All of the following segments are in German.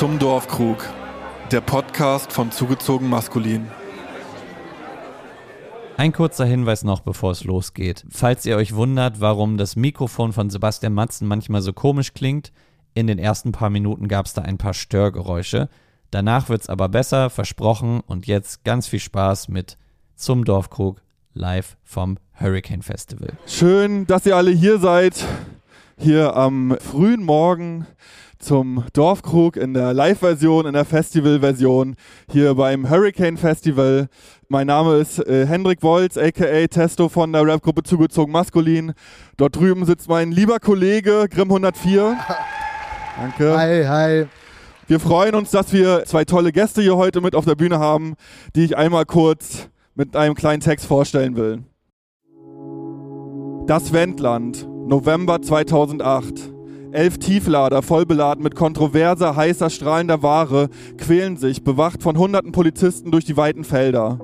Zum Dorfkrug, der Podcast von Zugezogen Maskulin. Ein kurzer Hinweis noch, bevor es losgeht. Falls ihr euch wundert, warum das Mikrofon von Sebastian Matzen manchmal so komisch klingt, in den ersten paar Minuten gab es da ein paar Störgeräusche. Danach wird es aber besser, versprochen. Und jetzt ganz viel Spaß mit Zum Dorfkrug live vom Hurricane Festival. Schön, dass ihr alle hier seid. Hier am frühen Morgen zum Dorfkrug in der Live-Version, in der Festival-Version hier beim Hurricane Festival. Mein Name ist äh, Hendrik Wolz, aka Testo von der Rapgruppe Zugezogen Maskulin. Dort drüben sitzt mein lieber Kollege Grimm 104. Danke. Hi, hi. Wir freuen uns, dass wir zwei tolle Gäste hier heute mit auf der Bühne haben, die ich einmal kurz mit einem kleinen Text vorstellen will. Das Wendland, November 2008. Elf Tieflader, vollbeladen mit kontroverser, heißer, strahlender Ware, quälen sich, bewacht von hunderten Polizisten durch die weiten Felder.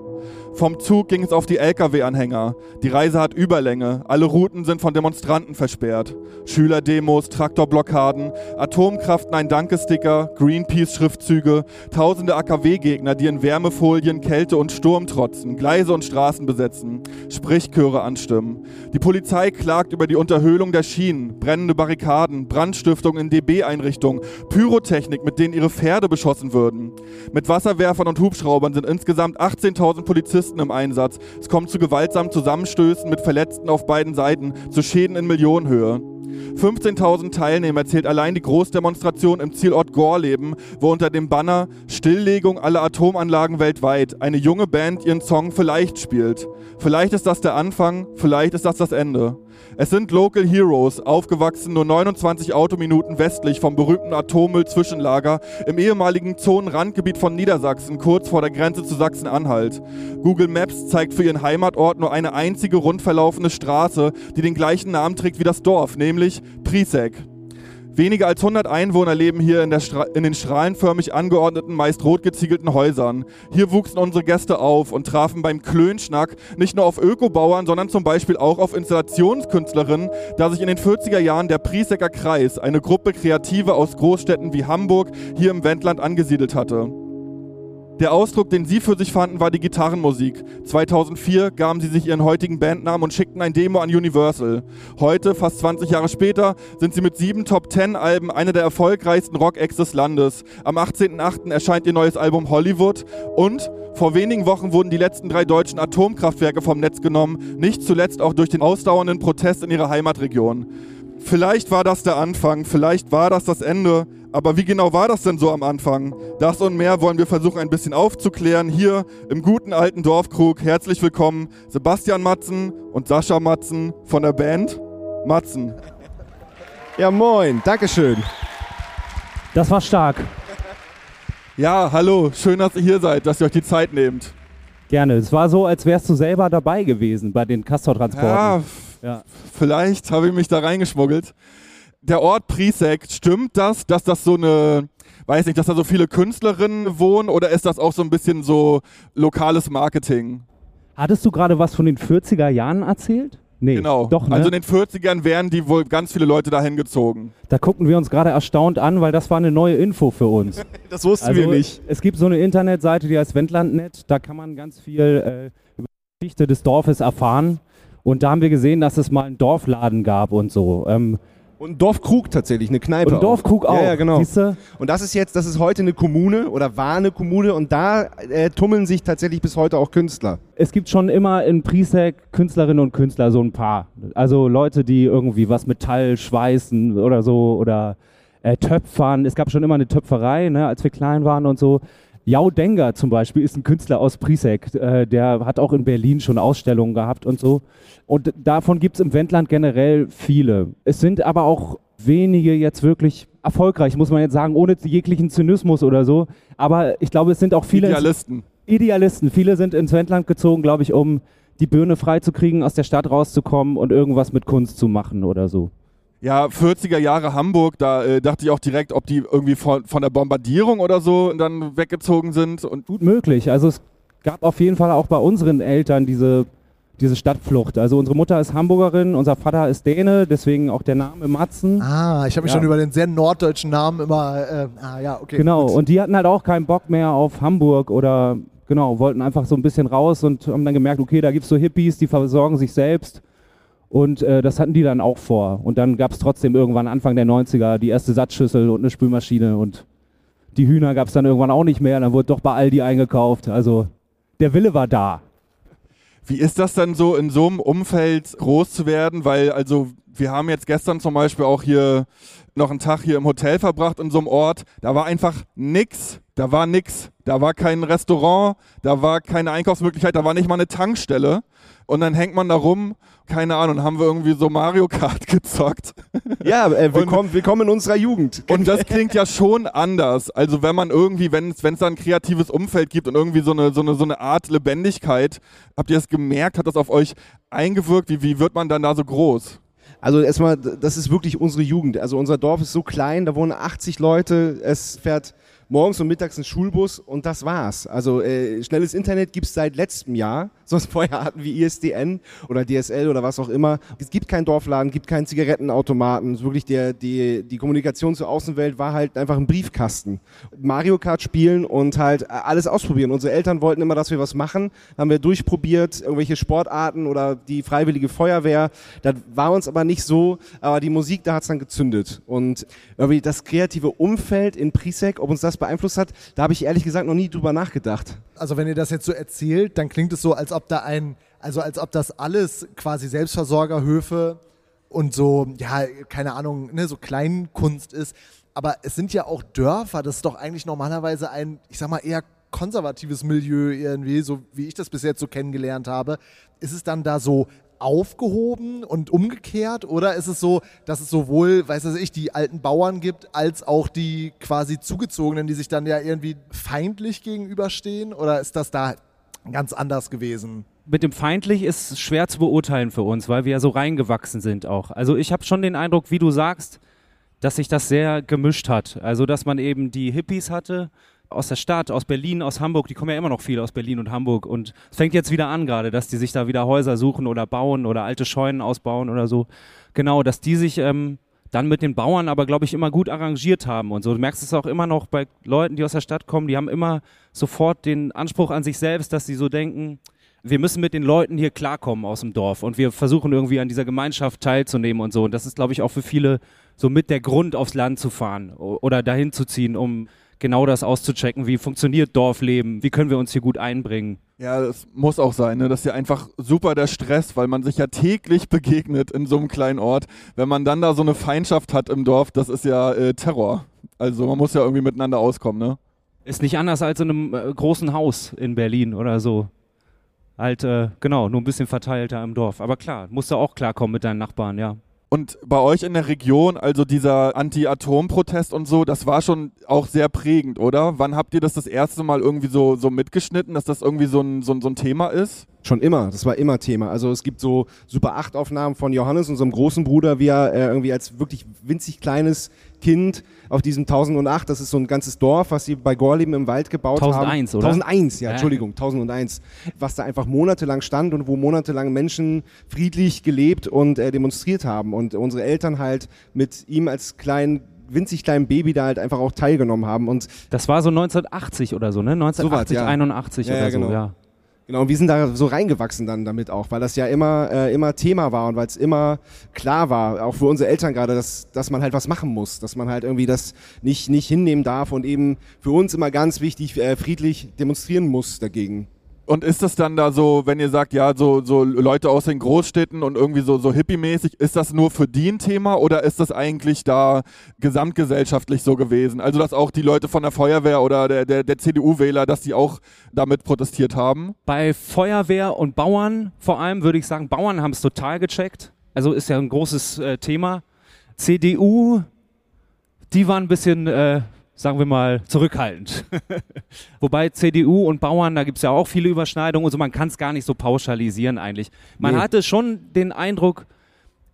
Vom Zug ging es auf die Lkw-Anhänger. Die Reise hat Überlänge. Alle Routen sind von Demonstranten versperrt. Schülerdemos, Traktorblockaden, Atomkraft Nein Danke-Sticker, Greenpeace-Schriftzüge, tausende AKW-Gegner, die in Wärmefolien, Kälte und Sturm trotzen, Gleise und Straßen besetzen, Sprichchöre anstimmen. Die Polizei klagt über die Unterhöhlung der Schienen, brennende Barrikaden, Brandstiftung in DB-Einrichtungen, Pyrotechnik, mit denen ihre Pferde beschossen würden. Mit Wasserwerfern und Hubschraubern sind insgesamt 18.000 Polizisten im Einsatz. Es kommt zu gewaltsamen Zusammenstößen mit Verletzten auf beiden Seiten, zu Schäden in Millionenhöhe. 15.000 Teilnehmer zählt allein die Großdemonstration im Zielort Gorleben, wo unter dem Banner Stilllegung aller Atomanlagen weltweit eine junge Band ihren Song Vielleicht spielt. Vielleicht ist das der Anfang, vielleicht ist das das Ende. Es sind Local Heroes, aufgewachsen nur 29 Autominuten westlich vom berühmten Atommüll-Zwischenlager im ehemaligen Zonenrandgebiet von Niedersachsen, kurz vor der Grenze zu Sachsen-Anhalt. Google Maps zeigt für ihren Heimatort nur eine einzige rund verlaufene Straße, die den gleichen Namen trägt wie das Dorf, nämlich Prisek. Weniger als 100 Einwohner leben hier in, in, den strahlenförmig angeordneten, meist rot geziegelten Häusern. Hier wuchsen unsere Gäste auf und trafen beim Klönschnack nicht nur auf Ökobauern, sondern zum Beispiel auch auf Installationskünstlerinnen, da sich in den 40er Jahren der Priesecker Kreis, eine Gruppe Kreative aus Großstädten wie Hamburg, hier im Wendland angesiedelt hatte. Der Ausdruck, den sie für sich fanden, war die Gitarrenmusik. 2004 gaben sie sich ihren heutigen Bandnamen und schickten ein Demo an Universal. Heute, fast 20 Jahre später, sind sie mit sieben Top-10-Alben eine der erfolgreichsten Rock-Acts des Landes. Am 18.08. erscheint ihr neues Album Hollywood und vor wenigen Wochen wurden die letzten drei deutschen Atomkraftwerke vom Netz genommen, nicht zuletzt auch durch den ausdauernden Protest in ihrer Heimatregion. Vielleicht war das der Anfang, vielleicht war das das Ende, aber wie genau war das denn so am Anfang? Das und mehr wollen wir versuchen ein bisschen aufzuklären hier im guten alten Dorfkrug. Herzlich willkommen Sebastian Matzen und Sascha Matzen von der Band Matzen. Ja moin, Dankeschön. Das war stark. Ja, hallo, schön, dass ihr hier seid, dass ihr euch die Zeit nehmt. Gerne. Es war so, als wärst du selber dabei gewesen bei den Castortransporten. Ja, ja. vielleicht habe ich mich da reingeschmuggelt der Ort Prisek, stimmt das, dass das so eine, weiß nicht, dass da so viele Künstlerinnen wohnen oder ist das auch so ein bisschen so lokales Marketing? Hattest du gerade was von den 40er Jahren erzählt? Nee, genau. Doch, ne? Also in den 40ern wären die wohl ganz viele Leute dahin gezogen. Da gucken wir uns gerade erstaunt an, weil das war eine neue Info für uns. das wussten also, wir nicht. Es gibt so eine Internetseite, die heißt Wendlandnet. Da kann man ganz viel äh, über die Geschichte des Dorfes erfahren. Und da haben wir gesehen, dass es mal einen Dorfladen gab und so. Ähm, und ein Dorfkrug tatsächlich, eine Kneipe. Und Dorfkrug auch. Ja, ja, genau. Siehste? Und das ist jetzt, das ist heute eine Kommune oder war eine Kommune und da äh, tummeln sich tatsächlich bis heute auch Künstler. Es gibt schon immer in Prisek Künstlerinnen und Künstler so ein paar. Also Leute, die irgendwie was Metall schweißen oder so oder äh, Töpfern. Es gab schon immer eine Töpferei, ne, als wir klein waren und so. Jau Denga zum Beispiel ist ein Künstler aus Prisek. Äh, der hat auch in Berlin schon Ausstellungen gehabt und so. Und davon gibt es im Wendland generell viele. Es sind aber auch wenige jetzt wirklich erfolgreich, muss man jetzt sagen, ohne jeglichen Zynismus oder so. Aber ich glaube, es sind auch viele. Idealisten. Idealisten. Viele sind ins Wendland gezogen, glaube ich, um die Birne freizukriegen, aus der Stadt rauszukommen und irgendwas mit Kunst zu machen oder so. Ja, 40er Jahre Hamburg, da äh, dachte ich auch direkt, ob die irgendwie von, von der Bombardierung oder so dann weggezogen sind. Und Gut möglich. Also es gab auf jeden Fall auch bei unseren Eltern diese diese Stadtflucht. Also unsere Mutter ist Hamburgerin, unser Vater ist Däne, deswegen auch der Name Matzen. Ah, ich habe mich Ja. schon über den sehr norddeutschen Namen immer. Äh, ah, ja, okay. Genau, gut. und die hatten halt auch keinen Bock mehr auf Hamburg oder genau, wollten einfach so ein bisschen raus und haben dann gemerkt, okay, da gibt es so Hippies, die versorgen sich selbst. Und äh, das hatten die dann auch vor. Und dann gab es trotzdem irgendwann Anfang der 90er die erste Satzschüssel und eine Spülmaschine und die Hühner gab es dann irgendwann auch nicht mehr. Dann wurde doch bei Aldi eingekauft. Also der Wille war da. Wie ist das dann so, in so einem Umfeld groß zu werden? Weil, also, wir haben jetzt gestern zum Beispiel auch hier noch einen Tag hier im Hotel verbracht in so einem Ort. Da war einfach nix. Da war nix. Da war kein Restaurant, da war keine Einkaufsmöglichkeit, da war nicht mal eine Tankstelle. Und dann hängt man da rum, keine Ahnung, haben wir irgendwie so Mario Kart gezockt. Ja, äh, willkommen, willkommen in unserer Jugend. Und das klingt ja schon anders. Also wenn man irgendwie, wenn es wenn es da ein kreatives Umfeld gibt und irgendwie so eine, so, eine, so eine Art Lebendigkeit, habt ihr das gemerkt? Hat das auf euch eingewirkt? Wie, wie wird man dann da so groß? Also erstmal, das ist wirklich unsere Jugend. Also unser Dorf ist so klein, da wohnen 80 Leute, es fährt morgens und mittags ein Schulbus und das war's. Also äh, schnelles Internet gibt's seit letztem Jahr. Sonst vorher hatten wir ISDN oder DSL oder was auch immer. Es gibt keinen Dorfladen, gibt keinen Zigarettenautomaten. Es Wirklich der, die, die Kommunikation zur Außenwelt war halt einfach ein Briefkasten. Mario Kart spielen und halt äh, alles ausprobieren. Unsere Eltern wollten immer, dass wir was machen. Haben wir durchprobiert, irgendwelche Sportarten oder die freiwillige Feuerwehr. Das war uns aber nicht so, aber die Musik, da hat's dann gezündet. Und irgendwie das kreative Umfeld in Prisek, ob uns das beeinflusst hat, da habe ich ehrlich gesagt noch nie drüber nachgedacht. Also wenn ihr das jetzt so erzählt, dann klingt es so, als ob da ein, also als ob das alles quasi Selbstversorgerhöfe und so, ja, keine Ahnung, ne, so Kleinkunst ist. Aber es sind ja auch Dörfer, das ist doch eigentlich normalerweise ein, ich sag mal, eher konservatives Milieu irgendwie, so wie ich das bis jetzt so kennengelernt habe. Ist es dann da so aufgehoben und umgekehrt oder ist es so, dass es sowohl, weiß ich, die alten Bauern gibt, als auch die quasi Zugezogenen, die sich dann ja irgendwie feindlich gegenüberstehen oder ist das da ganz anders gewesen? mit dem feindlich ist schwer zu beurteilen für uns, weil wir ja so reingewachsen sind auch. Also ich habe schon den Eindruck, wie du sagst, dass sich das sehr gemischt hat. Also dass man eben die Hippies hatte aus der Stadt, aus Berlin, aus Hamburg, die kommen ja immer noch viele aus Berlin und Hamburg und es fängt jetzt wieder an gerade, dass die sich da wieder Häuser suchen oder bauen oder alte Scheunen ausbauen oder so. Genau, dass die sich ähm, dann mit den Bauern aber, glaube ich, immer gut arrangiert haben und so. Du merkst es auch immer noch bei Leuten, die aus der Stadt kommen, die haben immer sofort den Anspruch an sich selbst, dass sie so denken, wir müssen mit den Leuten hier klarkommen aus dem Dorf und wir versuchen irgendwie an dieser Gemeinschaft teilzunehmen und so. Und das ist, glaube ich, auch für viele so mit der Grund, aufs Land zu fahren oder dahin zu ziehen, um genau das auszuchecken. Wie funktioniert Dorfleben? Wie können wir uns hier gut einbringen? Ja, das muss auch sein. Ne? Das ist ja einfach super der Stress, weil man sich ja täglich begegnet in so einem kleinen Ort. Wenn man dann da so eine Feindschaft hat im Dorf, das ist ja äh, Terror. Also man muss ja irgendwie miteinander auskommen, ne? Ist nicht anders als in einem äh, großen Haus in Berlin oder so. Halt, äh, genau, nur ein bisschen verteilter im Dorf. Aber klar, musst du auch klarkommen mit deinen Nachbarn, ja. Und bei euch in der Region, also dieser Anti-Atom-Protest und so, das war schon auch sehr prägend, oder? Wann habt ihr das das erste Mal irgendwie so, so mitgeschnitten, dass das irgendwie so ein, so, ein, so ein Thema ist? Schon immer, das war immer Thema. Also es gibt so Super 8 Aufnahmen von Johannes, unserem großen Bruder, wie er äh, irgendwie als wirklich winzig kleines Kind auf diesem 1008, das ist so ein ganzes Dorf, was sie bei Gorleben im Wald gebaut 1001, haben. oder? 1001, ja, Ja. Entschuldigung, 1001. Was da einfach monatelang stand und wo monatelang Menschen friedlich gelebt und äh, demonstriert haben. Und unsere Eltern halt mit ihm als kleinen winzig kleinen Baby da halt einfach auch teilgenommen haben. Und Das war so 1980 oder so, ne? 1980, ja. 81 Ja, oder ja, so, genau. ja. Genau, und wir sind da so reingewachsen dann damit auch, weil das ja immer, äh, immer Thema war und weil es immer klar war, auch für unsere Eltern gerade, dass, dass man halt was machen muss, dass man halt irgendwie das nicht, nicht hinnehmen darf und eben für uns immer ganz wichtig, äh, friedlich demonstrieren muss dagegen. Und ist das dann da so, wenn ihr sagt, ja, so, so Leute aus den Großstädten und irgendwie so, so hippie-mäßig, ist das nur für die ein Thema oder ist das eigentlich da gesamtgesellschaftlich so gewesen? Also, dass auch die Leute von der Feuerwehr oder der, der, der CDU-Wähler, dass die auch damit protestiert haben? Bei Feuerwehr und Bauern vor allem würde ich sagen, Bauern haben es total gecheckt. Also ist ja ein großes äh, Thema. CDU, die waren ein bisschen, äh, sagen wir mal, zurückhaltend. Wobei CDU und Bauern, da gibt es ja auch viele Überschneidungen und so, man kann es gar nicht so pauschalisieren eigentlich. Man Nee. hatte schon den Eindruck,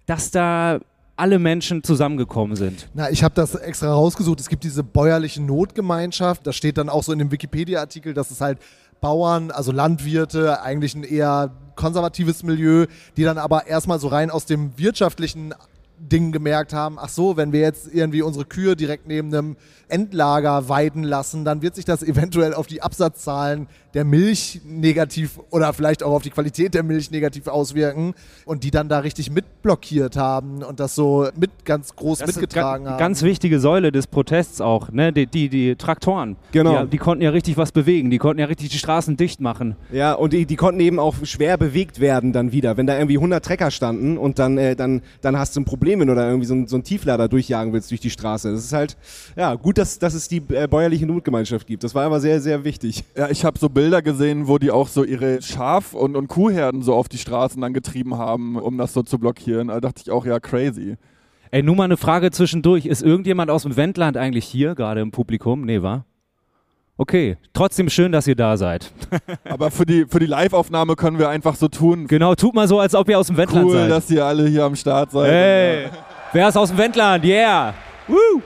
dass da alle Menschen zusammengekommen sind. Na, ich habe das extra rausgesucht. Es gibt diese bäuerliche Notgemeinschaft. Da steht dann auch so in dem Wikipedia-Artikel, dass es halt Bauern, also Landwirte, eigentlich ein eher konservatives Milieu, die dann aber erstmal so rein aus dem wirtschaftlichen Ding gemerkt haben, ach so, wenn wir jetzt irgendwie unsere Kühe direkt neben einem Endlager weiden lassen, dann wird sich das eventuell auf die Absatzzahlen der Milch negativ oder vielleicht auch auf die Qualität der Milch negativ auswirken und die dann da richtig mitblockiert haben und das so mit ganz groß Das mitgetragen haben. Ganz wichtige Säule des Protests auch, ne? Die, die, die Traktoren. Genau. Die, die konnten ja richtig was bewegen, die konnten ja richtig die Straßen dicht machen. Ja, und die, die konnten eben auch schwer bewegt werden dann wieder. Wenn da irgendwie 100 Trecker standen und dann, äh, dann, dann hast du ein Problem, wenn du da irgendwie so, ein- so einen Tieflader durchjagen willst durch die Straße. Das ist halt, ja, gut, dass, dass es die äh, bäuerliche Notgemeinschaft gibt. Das war aber sehr, sehr wichtig. Ja, ich habe so Bilder gesehen, wo die auch so ihre Schaf- und, und Kuhherden so auf die Straßen dann getrieben haben, um das so zu blockieren. Da dachte ich auch, ja, crazy. Ey, nur mal eine Frage zwischendurch. Ist irgendjemand aus dem Wendland eigentlich hier, gerade im Publikum? Nee, wa? Okay, trotzdem schön, dass ihr da seid. Aber für die, für die Live-Aufnahme können wir einfach so tun. Genau, tut mal so, als ob ihr aus dem Wendland Cool, seid. dass ihr alle hier am Start seid. Hey, wer ist aus dem Wendland? Yeah! Woo!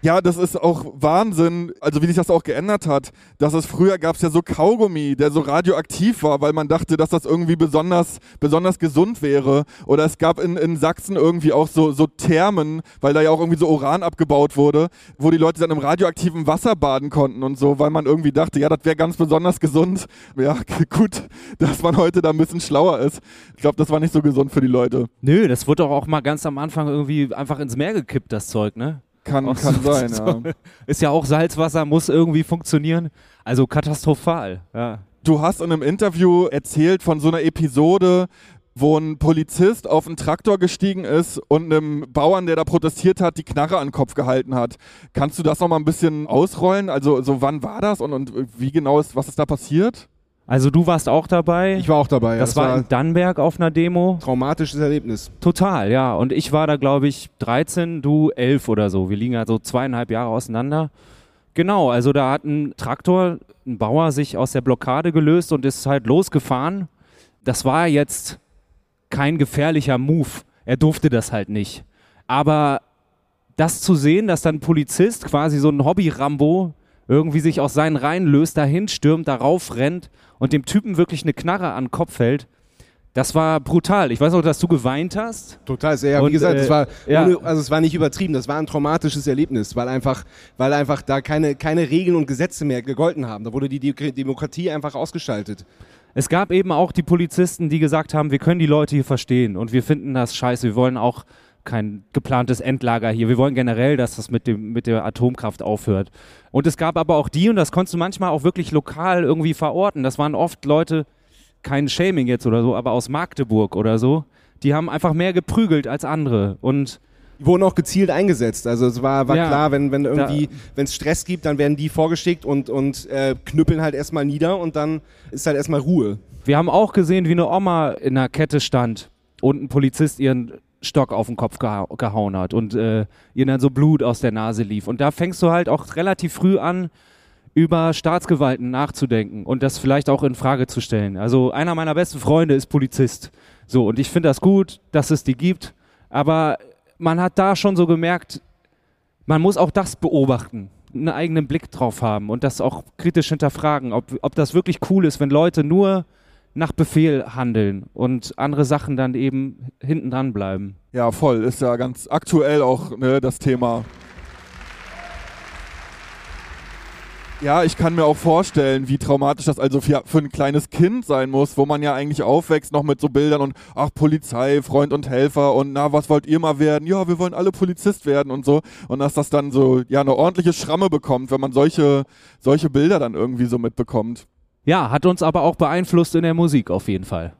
Ja, das ist auch Wahnsinn, also wie sich das auch geändert hat. Dass es früher gab es ja so Kaugummi, der so radioaktiv war, weil man dachte, dass das irgendwie besonders, besonders gesund wäre. Oder es gab in, in Sachsen irgendwie auch so, so Thermen, weil da ja auch irgendwie so Uran abgebaut wurde, wo die Leute dann im radioaktiven Wasser baden konnten und so, weil man irgendwie dachte, ja, das wäre ganz besonders gesund. Ja, gut, dass man heute da ein bisschen schlauer ist. Ich glaube, das war nicht so gesund für die Leute. Nö, das wurde doch auch mal ganz am Anfang irgendwie einfach ins Meer gekippt, das Zeug, ne? Kann, Auch kann sein, ja. Ist ja auch Salzwasser, muss irgendwie funktionieren. Also katastrophal, ja. Du hast in einem Interview erzählt von so einer Episode, wo ein Polizist auf einen Traktor gestiegen ist und einem Bauern, der da protestiert hat, die Knarre an den Kopf gehalten hat. Kannst du das noch mal ein bisschen ausrollen? Also, so wann war das und, und wie genau ist, was ist da passiert? Also du warst auch dabei. Ich war auch dabei. ja. das, war in Dannenberg auf einer Demo. traumatisches Erlebnis. Total, ja. Und ich war da, glaube ich, 13, du 11 oder so. Wir liegen ja so zweieinhalb Jahre auseinander. Genau, also da hat ein Traktor, ein Bauer sich aus der Blockade gelöst und ist halt losgefahren. Das war jetzt kein gefährlicher Move. Er durfte das halt nicht. Aber das zu sehen, dass dann ein Polizist, quasi so ein Hobby-Rambo, irgendwie sich aus seinen Reihen löst, dahin stürmt, darauf rennt und dem Typen wirklich eine Knarre an den Kopf hält, das war brutal. Ich weiß auch, dass du geweint hast. Total sehr. Und, wie gesagt, äh, es war ja. ohne, also es war nicht übertrieben. Das war ein traumatisches Erlebnis, weil einfach, weil einfach da keine, keine Regeln und Gesetze mehr gegolten haben. Da wurde die Di- Demokratie einfach ausgeschaltet. Es gab eben auch die Polizisten, die gesagt haben, wir können die Leute hier verstehen und wir finden das scheiße. Wir wollen auch kein geplantes Endlager hier. Wir wollen generell, dass das mit, dem, mit der Atomkraft aufhört. Und es gab aber auch die, und das konntest du manchmal auch wirklich lokal irgendwie verorten. Das waren oft Leute, kein Shaming jetzt oder so, aber aus Magdeburg oder so. Die haben einfach mehr geprügelt als andere. Und Die wurden auch gezielt eingesetzt. Also es war, war Ja. klar, wenn, wenn irgendwie, wenn es Stress gibt, dann werden die vorgeschickt und, und äh, knüppeln halt erstmal nieder und dann ist halt erstmal Ruhe. wir haben auch gesehen, wie eine Oma in einer Kette stand und ein Polizist ihren Stock auf den Kopf geha gehauen hat und äh, ihr dann so Blut aus der Nase lief. Und da fängst du halt auch relativ früh an, über Staatsgewalten nachzudenken und das vielleicht auch in Frage zu stellen. Also einer meiner besten Freunde ist Polizist. So, und ich finde das gut, dass es die gibt, aber man hat da schon so gemerkt, man muss auch das beobachten, einen eigenen Blick drauf haben und das auch kritisch hinterfragen, ob, ob das wirklich cool ist, wenn Leute nur nach Befehl handeln und andere Sachen dann eben hinten dran bleiben. Ja, voll. Ist ja ganz aktuell auch ne, das Thema. Ja, ich kann mir auch vorstellen, wie traumatisch das also für, für ein kleines Kind sein muss, wo man ja eigentlich aufwächst noch mit so Bildern und ach Polizei, Freund und Helfer und na, was wollt ihr mal werden? Ja, wir wollen alle Polizist werden und so und dass das dann so ja eine ordentliche Schramme bekommt, wenn man solche solche Bilder dann irgendwie so mitbekommt. Ja, hat uns aber auch beeinflusst in der Musik auf jeden Fall.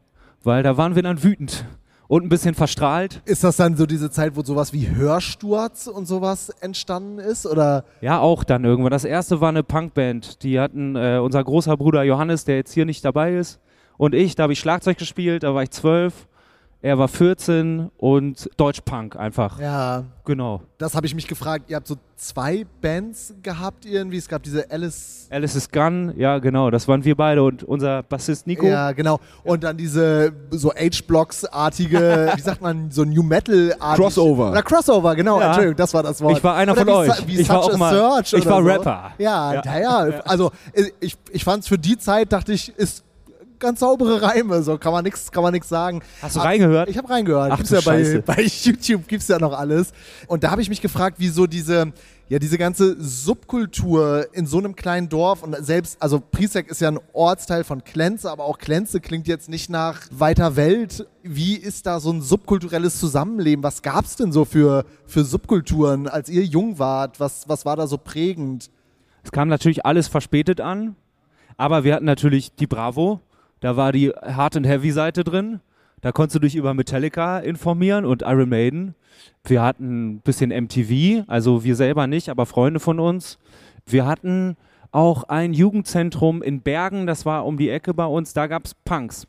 Weil da waren wir dann wütend und ein bisschen verstrahlt. Ist das dann so diese Zeit, wo sowas wie Hörsturz und sowas entstanden ist? Oder Ja, auch dann irgendwann. Das erste war eine Punkband. Die hatten äh, unser großer Bruder Johannes, der jetzt hier nicht dabei ist, und ich. Da habe ich Schlagzeug gespielt, da war ich zwölf. Er war 14 und Deutschpunk einfach. Ja, Genau. das habe ich mich gefragt. Ihr habt so zwei Bands gehabt irgendwie. Es gab diese Alice. Alice is Gun, ja genau, das waren wir beide und unser Bassist Nico. Ja, genau. Und dann diese so H-Blocks-artige, wie sagt man, so New Metal-artige. Crossover. Oder Crossover, genau. Ja. Entschuldigung, das war das Wort. Ich war einer Oder von wie euch. Wie Ich war Such auch a mal- ich war so. Rapper. Ja, Ja. naja. Also ich, ich fand es für die Zeit, dachte ich, ist ganz saubere Reime, so kann man nichts kann man nix sagen. Hast du Aber reingehört? Ich habe reingehört. Ach gibt's ja bei, bei YouTube gibt's ja noch alles. Und da habe ich mich gefragt, wieso diese ja diese ganze Subkultur in so einem kleinen Dorf und selbst also Priesek ist ja ein Ortsteil von Klenze, aber auch Klenze klingt jetzt nicht nach weiter Welt. Wie ist da so ein subkulturelles Zusammenleben? Was gab's denn so für für Subkulturen, als ihr jung wart? Was was war da so prägend? Es kam natürlich alles verspätet an, aber wir hatten natürlich die Bravo, da war die Hard and Heavy Seite drin. Da konntest du dich über Metallica informieren und Iron Maiden. Wir hatten ein bisschen MTV, also wir selber nicht, aber Freunde von uns. Wir hatten auch ein Jugendzentrum in Bergen, das war um die Ecke bei uns, da gab es Punks.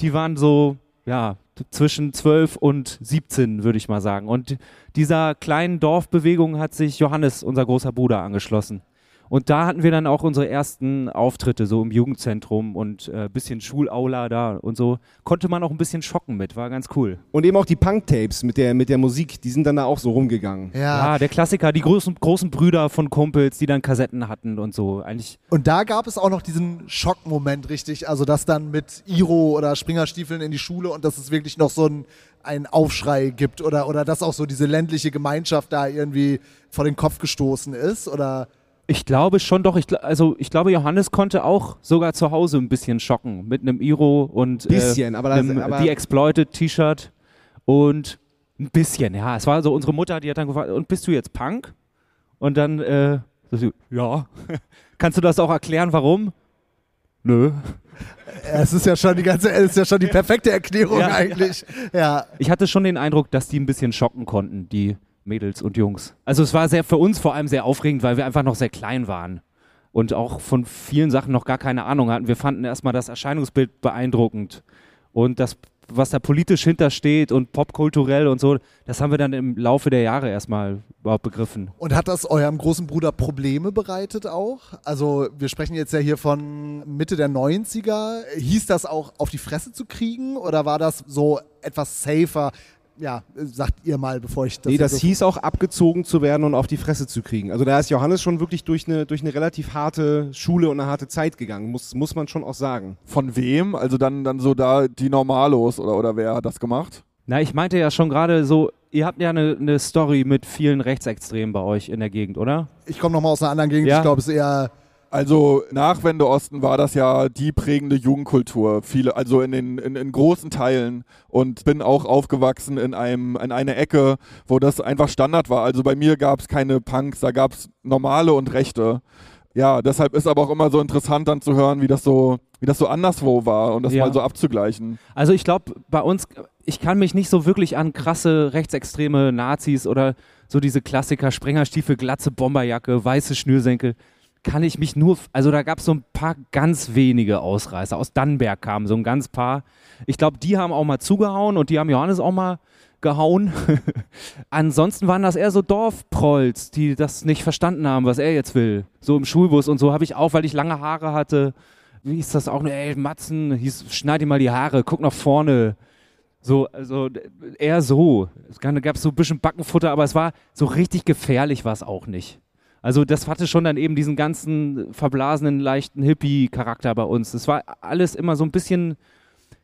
Die waren so, ja, zwischen 12 und 17, würde ich mal sagen. Und dieser kleinen Dorfbewegung hat sich Johannes, unser großer Bruder, angeschlossen. Und da hatten wir dann auch unsere ersten Auftritte, so im Jugendzentrum und ein äh, bisschen Schulaula da und so. Konnte man auch ein bisschen schocken mit, war ganz cool. Und eben auch die Punk-Tapes mit der, mit der Musik, die sind dann da auch so rumgegangen. Ja, der Klassiker, die großen, großen Brüder von Kumpels, die dann Kassetten hatten und so. Eigentlich, Und da gab es auch noch diesen Schockmoment, richtig? Also das dann mit Iro oder Springerstiefeln in die Schule und dass es wirklich noch so ein, ein Aufschrei gibt oder, oder dass auch so diese ländliche Gemeinschaft da irgendwie vor den Kopf gestoßen ist? Oder ich glaube schon doch, ich, also ich glaube, Johannes konnte auch sogar zu Hause ein bisschen schocken mit einem Iro und Bisschen, äh, aber das- einem aber- The Exploited T-Shirt und ein bisschen, ja. Es war so unsere Mutter, die hat dann gefragt, und bist du jetzt Punk? Und dann, äh, so ja. Kannst du das auch erklären, warum? Nö. es ist ja schon die ganze, es ist ja schon die perfekte Erklärung Ja, eigentlich. Ja. Ich hatte schon den Eindruck, dass die ein bisschen schocken konnten, die Mädels und Jungs. Also es war sehr für uns vor allem sehr aufregend, weil wir einfach noch sehr klein waren und auch von vielen Sachen noch gar keine Ahnung hatten. Wir fanden erstmal das Erscheinungsbild beeindruckend und das, was da politisch hintersteht und popkulturell und so, das haben wir dann im Laufe der Jahre erstmal überhaupt begriffen. Und hat das eurem großen Bruder Probleme bereitet auch? Also wir sprechen jetzt ja hier von Mitte der 90er. Hieß das auch auf die Fresse zu kriegen oder war das so etwas safer? Ja, sagt ihr mal, bevor ich das. nee, das jetzt- hieß auch abgezogen zu werden und auf die Fresse zu kriegen. Also da ist Johannes schon wirklich durch eine, durch eine relativ harte Schule und eine harte Zeit gegangen, muss, muss man schon auch sagen. Von wem? Also dann, dann so da die Normalos oder, oder wer hat das gemacht? Na, ich meinte ja schon gerade so, ihr habt ja eine, eine Story mit vielen Rechtsextremen bei euch in der Gegend, oder? Ich komme nochmal aus einer anderen Gegend. Ja. Ich glaube, es ist eher. Also nach Wende Osten war das ja die prägende Jugendkultur, viele, also in den in, in großen Teilen und bin auch aufgewachsen in einem in einer Ecke, wo das einfach Standard war. Also bei mir gab es keine Punks, da gab es normale und rechte. Ja, deshalb ist aber auch immer so interessant dann zu hören, wie das so wie das so anderswo war und das Ja. mal so abzugleichen. Also ich glaube, bei uns, ich kann mich nicht so wirklich an krasse rechtsextreme Nazis oder so diese Klassiker, Sprengerstiefel, glatze Bomberjacke, weiße Schnürsenkel, kann ich mich nur, also da gab es so ein paar ganz wenige Ausreißer. Aus Dannenberg kamen so ein ganz paar. Ich glaube, die haben auch mal zugehauen und die haben Johannes auch mal gehauen. Ansonsten waren das eher so Dorfprolls, die das nicht verstanden haben, was er jetzt will. So im Schulbus und so habe ich auch, weil ich lange Haare hatte. Wie hieß das auch? Ey, Matzen, hieß, schneid dir mal die Haare, guck nach vorne. So, also eher so. Es gab so ein bisschen Backenfutter, aber es war so richtig gefährlich war es auch nicht. Also das hatte schon dann eben diesen ganzen verblasenen, leichten Hippie-Charakter bei uns. Das war alles immer so ein bisschen,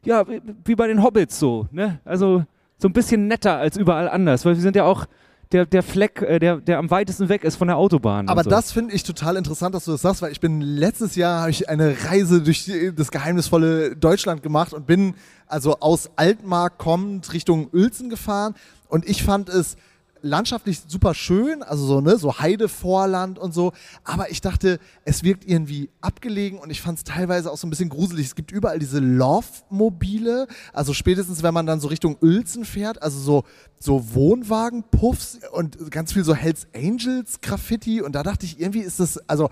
ja, wie- bei den Hobbits so, ne? Also so ein bisschen netter als überall anders, weil wir sind ja auch der, der Fleck, äh, der, der am weitesten weg ist von der Autobahn. Aber so. das finde ich total interessant, dass du das sagst, weil ich bin letztes Jahr habe ich eine Reise durch das geheimnisvolle Deutschland gemacht und bin also aus Altmark kommend Richtung Uelzen gefahren und ich fand es landschaftlich super schön, also so, ne, so Heidevorland und so. Aber ich dachte, es wirkt irgendwie abgelegen und ich fand es teilweise auch so ein bisschen gruselig. Es gibt überall diese Love-Mobile, also spätestens, wenn man dann so Richtung Uelzen fährt, also so, so Wohnwagen-Puffs und ganz viel so Hells Angels-Graffiti und da dachte ich, irgendwie ist das, also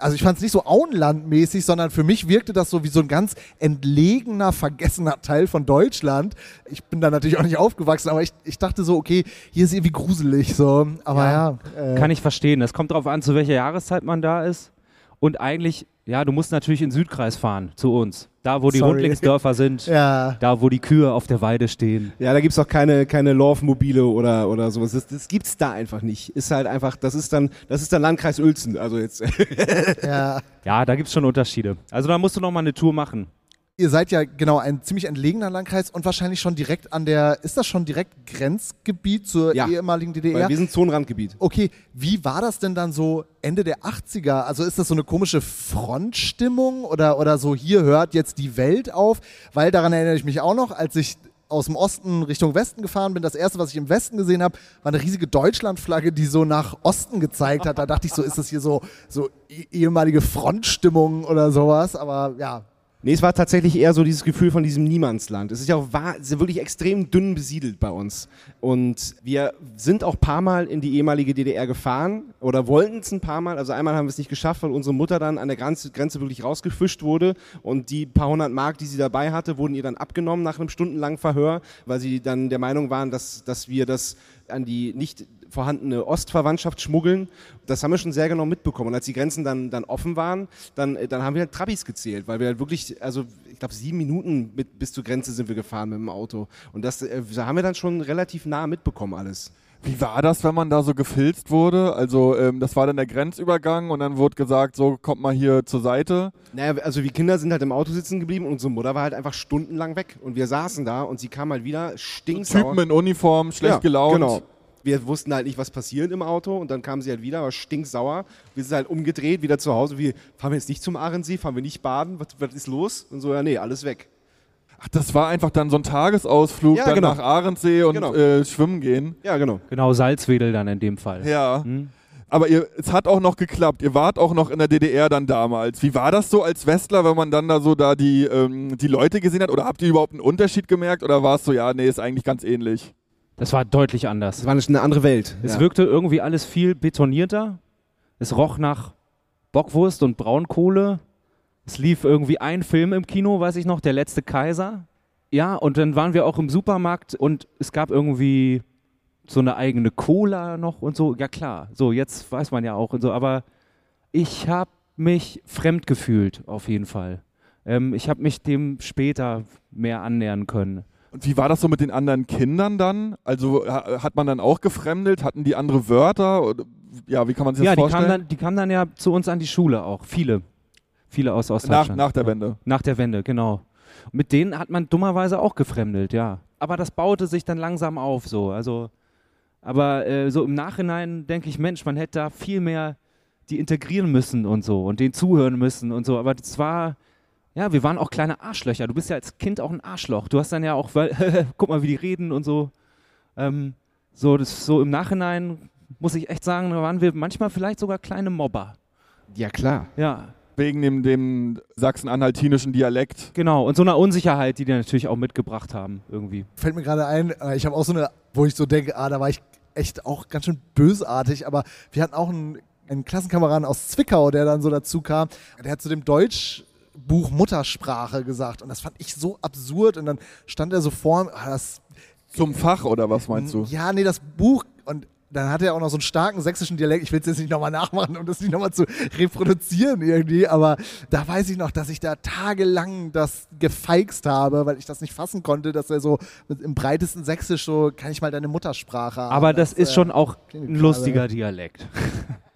also ich fand es nicht so Auenlandmäßig, sondern für mich wirkte das so wie so ein ganz entlegener, vergessener Teil von Deutschland. Ich bin da natürlich auch nicht aufgewachsen, aber ich, ich dachte so, okay, hier ist irgendwie gruselig so. Aber ja, Ja, äh, Kann ich verstehen. Es kommt darauf an, zu welcher Jahreszeit man da ist. Und eigentlich, ja, du musst natürlich in den Südkreis fahren, zu uns. Da, wo die Sorry. Rundlingsdörfer sind. ja. Da, wo die Kühe auf der Weide stehen. Ja, da gibt's auch keine, keine Love-Mobile oder, oder sowas. Das, das gibt's da einfach nicht. Ist halt einfach, das ist dann, das ist dann Landkreis Uelzen. Also jetzt, ja. Ja, da gibt es schon Unterschiede. Also da musst du noch mal eine Tour machen. Ihr seid ja genau ein ziemlich entlegener Landkreis und wahrscheinlich schon direkt an der, ist das schon direkt Grenzgebiet zur Ja. ehemaligen DDR? wir sind Zonenrandgebiet. Okay, wie war das denn dann so Ende der 80er? Also ist das so eine komische Frontstimmung oder, oder so, hier hört jetzt die Welt auf? Weil daran erinnere ich mich auch noch, als ich aus dem Osten Richtung Westen gefahren bin. Das erste, was ich im Westen gesehen habe, war eine riesige Deutschlandflagge, die so nach Osten gezeigt hat. Da dachte ich so, ist das hier so, so eh- ehemalige Frontstimmung oder sowas? Aber ja, Nee, es war tatsächlich eher so dieses Gefühl von diesem Niemandsland. Es ist ja auch wahr, wirklich extrem dünn besiedelt bei uns. Und wir sind auch ein paar Mal in die ehemalige DDR gefahren oder wollten es ein paar Mal. Also einmal haben wir es nicht geschafft, weil unsere Mutter dann an der Grenze, Grenze wirklich rausgefischt wurde. Und die paar hundert Mark, die sie dabei hatte, wurden ihr dann abgenommen nach einem stundenlangen Verhör, weil sie dann der Meinung waren, dass, dass wir das an die nicht vorhandene Ostverwandtschaft schmuggeln. Das haben wir schon sehr genau mitbekommen. Und als die Grenzen dann, dann offen waren, dann, äh, dann haben wir halt Trabis gezählt, weil wir halt wirklich, also ich glaube sieben Minuten mit, bis zur Grenze sind wir gefahren mit dem Auto. Und das äh, haben wir dann schon relativ nah mitbekommen alles. Wie war das, wenn man da so gefilzt wurde? Also ähm, das war dann der Grenzübergang und dann wurde gesagt, so kommt mal hier zur Seite. Naja, also wir Kinder sind halt im Auto sitzen geblieben und unsere Mutter war halt einfach stundenlang weg. Und wir saßen da und sie kam halt wieder stinksauer. Typen in Uniform, schlecht ja, gelaunt. Genau. Wir wussten halt nicht, was passiert im Auto und dann kam sie halt wieder, war stinksauer. Wir sind halt umgedreht, wieder zu Hause. Wir fahren wir jetzt nicht zum Arendsee, fahren wir nicht baden, was, was ist los? Und so, ja, nee, alles weg. Ach, das war einfach dann so ein Tagesausflug, Ja, dann genau. nach Arendsee und Genau. äh, schwimmen gehen. Ja, genau. Genau, Salzwedel dann in dem Fall. Ja. Hm? Aber ihr, es hat auch noch geklappt. Ihr wart auch noch in der DDR dann damals. Wie war das so als Westler, wenn man dann da so da die, ähm, die Leute gesehen hat? Oder habt ihr überhaupt einen Unterschied gemerkt? Oder war es so, ja, nee, ist eigentlich ganz ähnlich? Das war deutlich anders. Das war eine andere Welt. Es ja. wirkte irgendwie alles viel betonierter. Es roch nach Bockwurst und Braunkohle. Es lief irgendwie ein Film im Kino, weiß ich noch, Der letzte Kaiser. Ja, und dann waren wir auch im Supermarkt und es gab irgendwie so eine eigene Cola noch und so. Ja klar, so jetzt weiß man ja auch und so, aber ich habe mich fremd gefühlt, auf jeden Fall. Ähm, ich habe mich dem später mehr annähern können. Und wie war das so mit den anderen Kindern dann? Also ha- hat man dann auch gefremdelt? Hatten die andere Wörter? Ja, wie kann man sich Ja, das vorstellen? dann, die kamen dann ja zu uns an die Schule auch. Viele. Viele aus nach, Ostdeutschland. nach der Ja. Wende. Nach der Wende, genau. Mit denen hat man dummerweise auch gefremdelt, ja. Aber das baute sich dann langsam auf, so. Also, aber äh, so im Nachhinein denke ich, Mensch, man hätte da viel mehr die integrieren müssen und so und denen zuhören müssen und so. Aber das war, ja, wir waren auch kleine Arschlöcher. Du bist ja als Kind auch ein Arschloch. Du hast dann ja auch, weil, guck mal, wie die reden und so. Ähm, so, das, so im Nachhinein muss ich echt sagen, da waren wir manchmal vielleicht sogar kleine Mobber. ja, klar. Ja, Wegen dem, dem sachsen-anhaltinischen Dialekt. Genau, und so eine Unsicherheit, die die natürlich auch mitgebracht haben, irgendwie. fällt mir gerade ein, äh, ich habe auch so eine, wo ich so denke, ah, da war ich echt auch ganz schön bösartig, aber wir hatten auch einen, einen Klassenkameraden aus Zwickau, der dann so dazu kam, der hat zu dem Deutschbuch Muttersprache gesagt und das fand ich so absurd und dann stand er so vor, mir, ah, das Zum Fach oder was meinst du? ja, nee, das Buch und dann hat er auch noch so einen starken sächsischen Dialekt. Ich will es jetzt nicht nochmal nachmachen, um das nicht nochmal zu reproduzieren irgendwie, aber da weiß ich noch, dass ich da tagelang das gefeixt habe, weil ich das nicht fassen konnte, dass er so im breitesten Sächsisch so, kann ich mal deine Muttersprache haben. Aber das ist äh, schon auch ein lustiger Dialekt.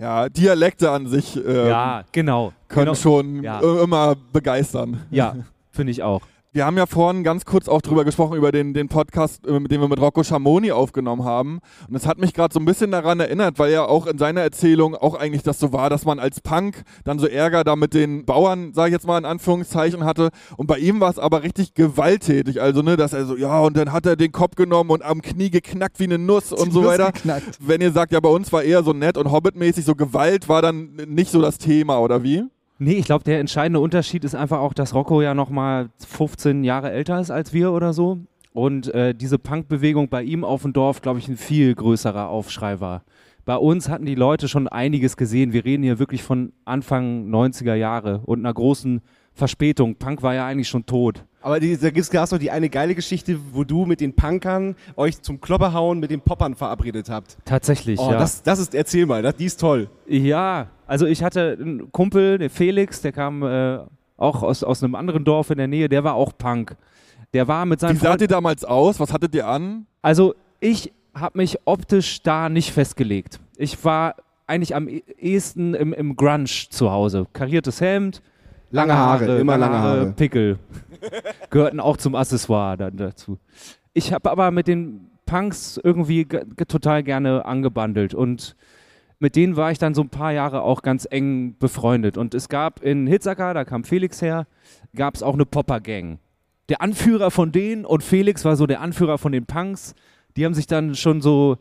Ja, Dialekte an sich ähm, ja, genau. können genau. schon Ja. äh, immer begeistern. Ja, finde ich auch. Wir haben ja vorhin ganz kurz auch drüber gesprochen, über den, den Podcast, äh, mit dem wir mit Rocco Schamoni aufgenommen haben. Und es hat mich gerade so ein bisschen daran erinnert, weil ja auch in seiner Erzählung auch eigentlich das so war, dass man als Punk dann so Ärger da mit den Bauern, sage ich jetzt mal in Anführungszeichen, hatte. Und bei ihm war es aber richtig gewalttätig. Also, ne, dass er so, ja, und dann hat er den Kopf genommen und am Knie geknackt wie eine Nuss und so Nuss weiter. geknackt. Wenn ihr sagt, ja, bei uns war eher so nett und Hobbit-mäßig, so Gewalt war dann nicht so das Thema, oder wie? Nee, ich glaube, der entscheidende Unterschied ist einfach auch, dass Rocco ja noch mal 15 Jahre älter ist als wir oder so. Und äh, diese Punkbewegung bei ihm auf dem Dorf, glaube ich, ein viel größerer Aufschrei war. bei uns hatten die Leute schon einiges gesehen. Wir reden hier wirklich von Anfang 90er Jahre und einer großen Verspätung. Punk war ja eigentlich schon tot. Aber die, da gibt es doch die eine geile Geschichte, wo du mit den Punkern euch zum Klopperhauen mit den Poppern verabredet habt. Tatsächlich, Oh, ja. das, das ist, erzähl mal, das, die ist toll. Ja, also ich hatte einen Kumpel, den Felix, der kam äh, auch aus, aus einem anderen Dorf in der Nähe, der war auch Punk. Der war mit Wie seinem saht Freund, ihr damals aus? Was hattet ihr an? Also ich habe mich optisch da nicht festgelegt. Ich war eigentlich am e- ehesten im, im Grunge zu Hause. Kariertes Hemd, Lange Haare, immer lange Haare. Pickel. Gehörten auch zum Accessoire dann dazu. Ich habe aber mit den Punks irgendwie ge- ge- total gerne angebandelt und mit denen war ich dann so ein paar Jahre auch ganz eng befreundet. Und es gab in Hitzacker, da kam Felix her, gab es auch eine Popper-Gang. Der Anführer von denen und Felix war so der Anführer von den Punks. Die haben sich dann schon so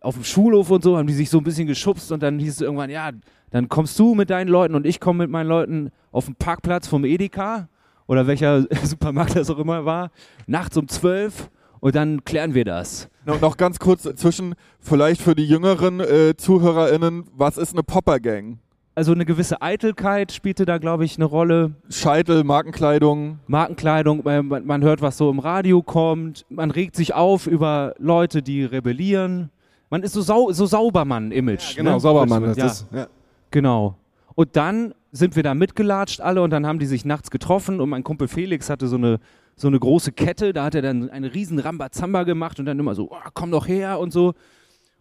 auf dem Schulhof und so, haben die sich so ein bisschen geschubst und dann hieß es irgendwann, ja, dann kommst du mit deinen Leuten und ich komme mit meinen Leuten auf den Parkplatz vom Edeka oder welcher Supermarkt das auch immer war, nachts um zwölf und dann klären wir das. No, noch ganz kurz zwischen, vielleicht für die jüngeren äh, ZuhörerInnen, was ist eine Popper-Gang? Also eine gewisse Eitelkeit spielte da, glaube ich, eine Rolle. Scheitel, Markenkleidung. Markenkleidung, man, man hört, was so im Radio kommt, man regt sich auf über Leute, die rebellieren. Man ist so, sau so Saubermann-Image. Genau, ne? Saubermann. Ja. das, ja. Genau. Und dann sind wir da mitgelatscht alle und dann haben die sich nachts getroffen und mein Kumpel Felix hatte so eine, so eine große Kette, da hat er dann eine riesen Rambazamba gemacht und dann immer so, oh, komm doch her und so.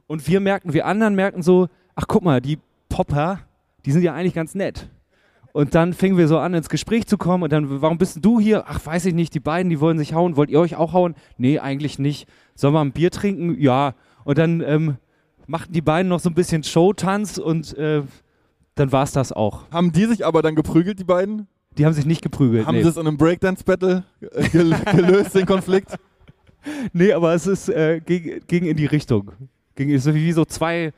Und wir merkten, wir anderen merkten so, ach guck mal, die Popper, die sind ja eigentlich ganz nett. Und dann fingen wir so an, ins Gespräch zu kommen und dann, warum bist du hier? Ach, weiß ich nicht, die beiden, die wollen sich hauen. Wollt ihr euch auch hauen? Nee, eigentlich nicht. Sollen wir ein Bier trinken? Ja. Und dann ähm, machten die beiden noch so ein bisschen Showtanz und äh, dann war es das auch. Haben die sich aber dann geprügelt, die beiden? Die haben sich nicht geprügelt. Haben nee. sie es in einem Breakdance-Battle gel gelöst, den Konflikt? nee, aber es ist, äh, ging, ging in die Richtung. Ging so wie so zwei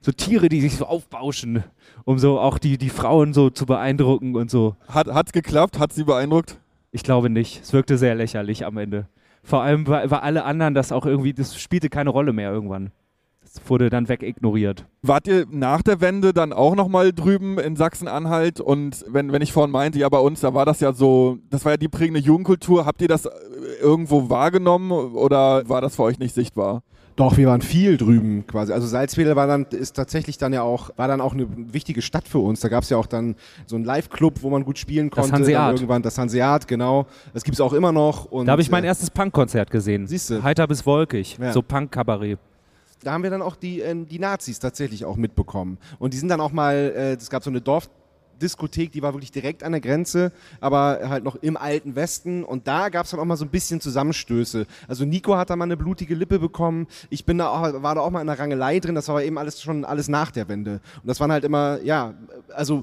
so Tiere, die sich so aufbauschen, um so auch die, die Frauen so zu beeindrucken und so. Hat hat's geklappt? Hat sie beeindruckt? Ich glaube nicht. Es wirkte sehr lächerlich am Ende. Vor allem, weil, weil alle anderen das auch irgendwie, das spielte keine Rolle mehr irgendwann. Das wurde dann wegignoriert. Wart ihr nach der Wende dann auch nochmal drüben in Sachsen-Anhalt? Und wenn, wenn ich vorhin meinte, ja, bei uns, da war das ja so, das war ja die prägende Jugendkultur. Habt ihr das äh, irgendwo wahrgenommen oder war das für euch nicht sichtbar? Doch, wir waren viel drüben quasi. Also Salzwedel war dann, ist tatsächlich dann ja auch, war dann auch eine wichtige Stadt für uns. Da gab es ja auch dann so einen Live-Club, wo man gut spielen Das konnte. Hanseat. Dann irgendwann das Hanseat, genau. Das gibt es auch immer noch. Und, Da habe ich mein äh, erstes Punkkonzert gesehen. Siehste. Heiter bis wolkig. Ja. So Punk-Kabarett. Da haben wir dann auch die, ähm, die Nazis tatsächlich auch mitbekommen. Und die sind dann auch mal, äh, es gab so eine Dorfdiskothek, die war wirklich direkt an der Grenze, aber halt noch im alten Westen. Und da gab es dann auch mal so ein bisschen Zusammenstöße. Also Nico hat da mal eine blutige Lippe bekommen. Ich bin da auch, war da auch mal in einer Rangelei drin. Das war aber eben alles schon alles nach der Wende. Und das waren halt immer, ja, also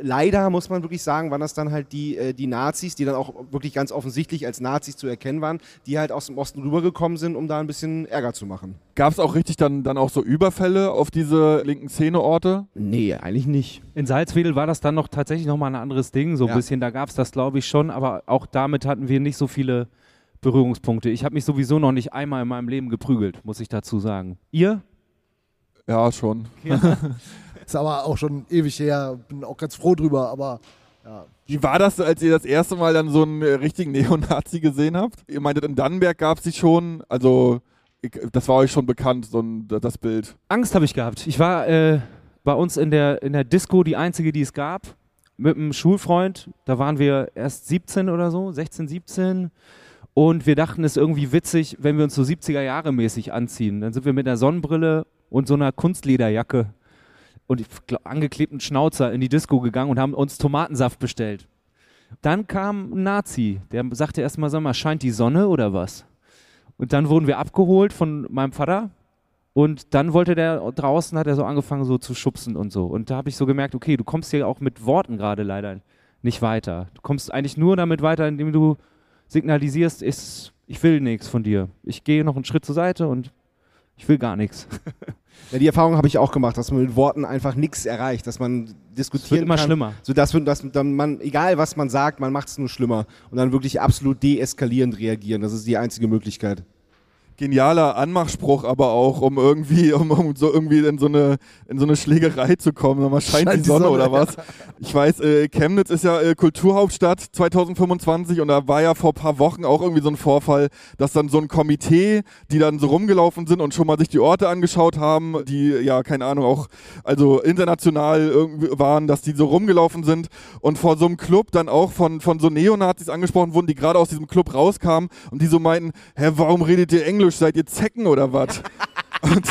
leider muss man wirklich sagen, waren das dann halt die, äh, die Nazis, die dann auch wirklich ganz offensichtlich als Nazis zu erkennen waren, die halt aus dem Osten rübergekommen sind, um da ein bisschen Ärger zu machen. Gab es auch richtig dann, dann auch so Überfälle auf diese linken Szeneorte? Nee, eigentlich nicht. In Salzwedel war das dann noch tatsächlich nochmal ein anderes Ding, so ein Ja. bisschen. Da gab es das, glaube ich, schon, aber auch damit hatten wir nicht so viele Berührungspunkte. Ich habe mich sowieso noch nicht einmal in meinem Leben geprügelt, muss ich dazu sagen. Ihr? Ja, schon. Ist aber auch schon ewig her, bin auch ganz froh drüber, aber ja. Wie war das, als ihr das erste Mal dann so einen richtigen Neonazi gesehen habt? Ihr meintet, in Dannenberg gab es die schon, also ich, das war euch schon bekannt, so ein, das Bild. Angst habe ich gehabt. Ich war äh, bei uns in der, in der Disco die einzige, die es gab, mit einem Schulfreund. Da waren wir erst 17 oder so, 16, 17. Und wir dachten, es ist irgendwie witzig, wenn wir uns so 70er Jahre mäßig anziehen. Dann sind wir mit einer Sonnenbrille und so einer Kunstlederjacke und angeklebten Schnauzer in die Disco gegangen und haben uns Tomatensaft bestellt. Dann kam ein Nazi, der sagte erstmal, sag mal, scheint die Sonne oder was? Und dann wurden wir abgeholt von meinem Vater und dann wollte der draußen, hat er so angefangen so zu schubsen und so. Und da habe ich so gemerkt, okay, du kommst hier auch mit Worten gerade leider nicht weiter. Du kommst eigentlich nur damit weiter, indem du signalisierst, ist, ich will nichts von dir. Ich gehe noch einen Schritt zur Seite und ich will gar nichts. Ja, die Erfahrung habe ich auch gemacht, dass man mit Worten einfach nichts erreicht, dass man Es diskutieren wird immer kann. schlimmer. So dass, man, egal was man sagt, man macht es nur schlimmer und dann wirklich absolut deeskalierend reagieren. Das ist die einzige Möglichkeit. Genialer Anmachspruch, aber auch, um irgendwie, um, um so irgendwie in so eine in so eine Schlägerei zu kommen. Man scheint, Scheint die die Sonne, Sonne, oder was? Ich weiß, äh, Chemnitz ist ja äh, Kulturhauptstadt 2025 und da war ja vor ein paar Wochen auch irgendwie so ein Vorfall, dass dann so ein Komitee, die dann so rumgelaufen sind und schon mal sich die Orte angeschaut haben, die ja, keine Ahnung, auch also international irgendwie waren, dass die so rumgelaufen sind und vor so einem Club dann auch von, von so Neonazis angesprochen wurden, die gerade aus diesem Club rauskamen und die so meinten, hä, warum redet ihr Englisch? Seid ihr Zecken oder was? und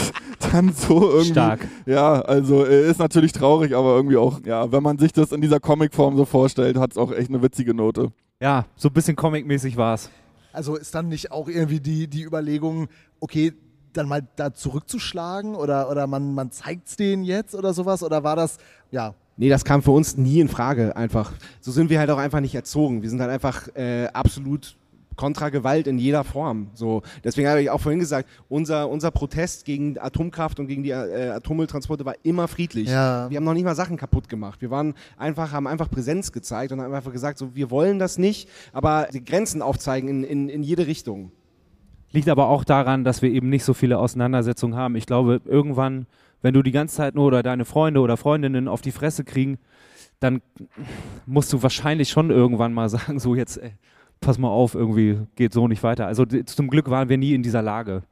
dann so irgendwie. Stark. Ja, also äh, ist natürlich traurig, aber irgendwie auch, ja, wenn man sich das in dieser Comicform so vorstellt, hat es auch echt eine witzige Note. Ja, so ein bisschen Comic-mäßig war es. Also ist dann nicht auch irgendwie die, die Überlegung, okay, dann mal da zurückzuschlagen oder, oder man, man zeigt es denen jetzt oder sowas? Oder war das, ja, Nee, das kam für uns nie in Frage einfach. So sind wir halt auch einfach nicht erzogen. Wir sind halt einfach äh, absolut kontra Gewalt in jeder Form. So, deswegen habe ich auch vorhin gesagt, unser, unser Protest gegen Atomkraft und gegen die äh, Atommülltransporte war immer friedlich. Ja. Wir haben noch nicht mal Sachen kaputt gemacht. Wir waren einfach, haben einfach Präsenz gezeigt und haben einfach gesagt, so, wir wollen das nicht, aber die Grenzen aufzeigen in, in, in jede Richtung. Liegt aber auch daran, dass wir eben nicht so viele Auseinandersetzungen haben. Ich glaube, irgendwann, wenn du die ganze Zeit nur oder deine Freunde oder Freundinnen auf die Fresse kriegen, dann musst du wahrscheinlich schon irgendwann mal sagen, so jetzt, ey, pass mal auf, irgendwie geht so nicht weiter. Also zum Glück waren wir nie in dieser Lage.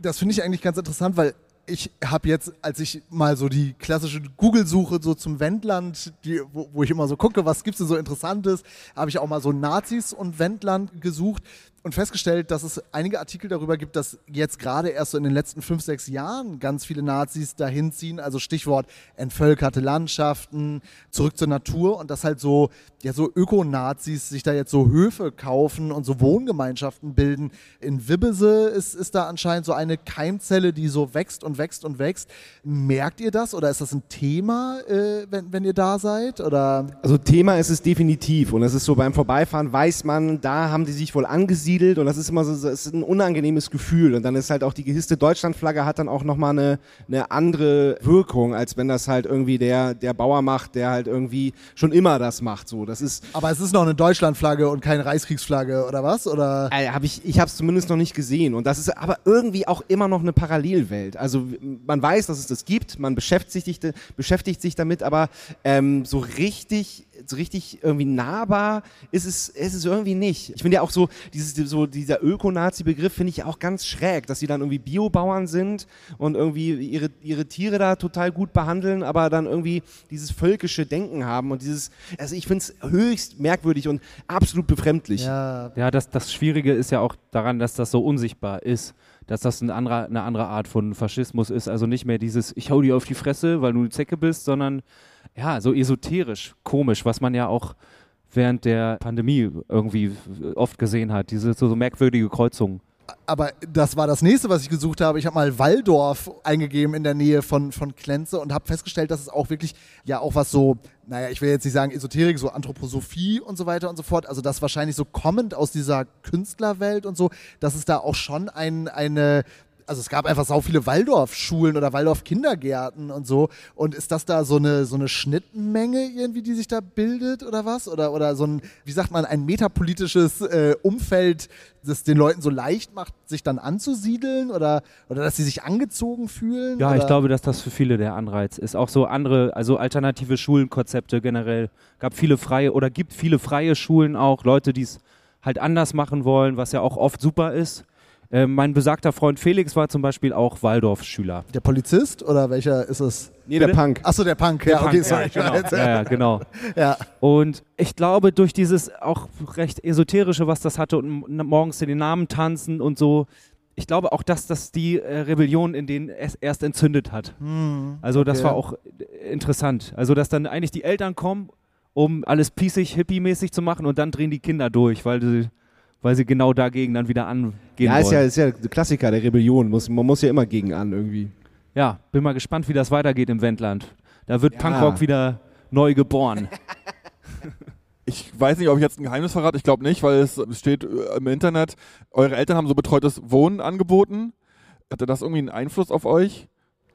das finde ich eigentlich ganz interessant, weil ich habe jetzt, als ich mal so die klassische Google-Suche so zum Wendland, die, wo, wo ich immer so gucke, was gibt es denn so Interessantes, habe ich auch mal so Nazis und Wendland gesucht und festgestellt, dass es einige Artikel darüber gibt, dass jetzt gerade erst so in den letzten fünf, sechs Jahren ganz viele Nazis dahin ziehen. Also Stichwort entvölkerte Landschaften, zurück zur Natur und dass halt so, ja, so Ökonazis sich da jetzt so Höfe kaufen und so Wohngemeinschaften bilden. In Wibbese ist, ist da anscheinend so eine Keimzelle, die so wächst und wächst und wächst. Merkt ihr das oder ist das ein Thema, äh, wenn, wenn ihr da seid? Oder Also Thema ist es definitiv und es ist so beim Vorbeifahren weiß man, da haben die sich wohl angesiedelt und das ist immer so, es ist ein unangenehmes Gefühl und dann ist halt auch die gehisste Deutschlandflagge hat dann auch nochmal eine, eine andere Wirkung, als wenn das halt irgendwie der, der Bauer macht, der halt irgendwie schon immer das macht, so. Das ist, aber es ist noch eine Deutschlandflagge und keine Reichskriegsflagge oder was? Oder? äh, hab ich, ich habe es zumindest noch nicht gesehen und das ist aber irgendwie auch immer noch eine Parallelwelt. Also man weiß, dass es das gibt, man beschäftigt sich, beschäftigt sich damit, aber ähm, so richtig so richtig irgendwie nahbar ist es, ist es irgendwie nicht. Ich finde ja auch so, dieses, so dieser Öko-Nazi-Begriff finde ich auch ganz schräg, dass sie dann irgendwie Biobauern sind und irgendwie ihre, ihre Tiere da total gut behandeln, aber dann irgendwie dieses völkische Denken haben und dieses, also ich finde es höchst merkwürdig und absolut befremdlich. Ja, Ja, das, das Schwierige ist ja auch daran, dass das so unsichtbar ist. Dass das ein anderer, eine andere Art von Faschismus ist. Also nicht mehr dieses, ich hau dir auf die Fresse, weil du eine Zecke bist, sondern ja, so esoterisch, komisch, was man ja auch während der Pandemie irgendwie oft gesehen hat. Diese so, so merkwürdige Kreuzungen. Aber das war das nächste, was ich gesucht habe. Ich habe mal Walldorf eingegeben in der Nähe von, von Klenze und habe festgestellt, dass es auch wirklich, ja, auch was so, naja, ich will jetzt nicht sagen Esoterik, so Anthroposophie und so weiter und so fort. Also das wahrscheinlich so kommend aus dieser Künstlerwelt und so, dass es da auch schon ein, eine, also es gab einfach sau viele Waldorf-Schulen oder Waldorf-Kindergärten und so. Und ist das da so eine, so eine Schnittmenge irgendwie, die sich da bildet oder was? Oder, oder so ein, wie sagt man, ein metapolitisches äh, Umfeld, das den Leuten so leicht macht, sich dann anzusiedeln oder, oder dass sie sich angezogen fühlen? Ja, oder? ich glaube, dass das für viele der Anreiz ist. Auch so andere, also alternative Schulenkonzepte generell. Gab viele freie oder gibt viele freie Schulen auch, Leute, die es halt anders machen wollen, was ja auch oft super ist. Äh, mein besagter Freund Felix war zum Beispiel auch Waldorf-Schüler. Der Polizist oder welcher ist es? Nee, der? Punk. Achso, der Punk. ja, okay, sorry. Ja, genau. ja, ja, genau. Ja. Und ich glaube, durch dieses auch recht esoterische, was das hatte und morgens in den Namen tanzen und so, ich glaube auch, dass das die äh, Rebellion in denen es erst entzündet hat. Also das okay. war auch äh, interessant. Also dass dann eigentlich die Eltern kommen, um alles pießig, hippie-mäßig zu machen und dann drehen die Kinder durch, weil sie, weil sie genau dagegen dann wieder angehen Ja, ist wollen. ja, ist ja der Klassiker der Rebellion. Muss, man muss ja immer gegen an irgendwie. Ja, bin mal gespannt, wie das weitergeht im Wendland. Da wird Ja. Punkrock wieder neu geboren. Ich weiß nicht, ob ich jetzt ein Geheimnis verrate. Ich glaube nicht, weil es steht äh, im Internet, eure Eltern haben so betreutes Wohnen angeboten. Hatte das irgendwie einen Einfluss auf euch?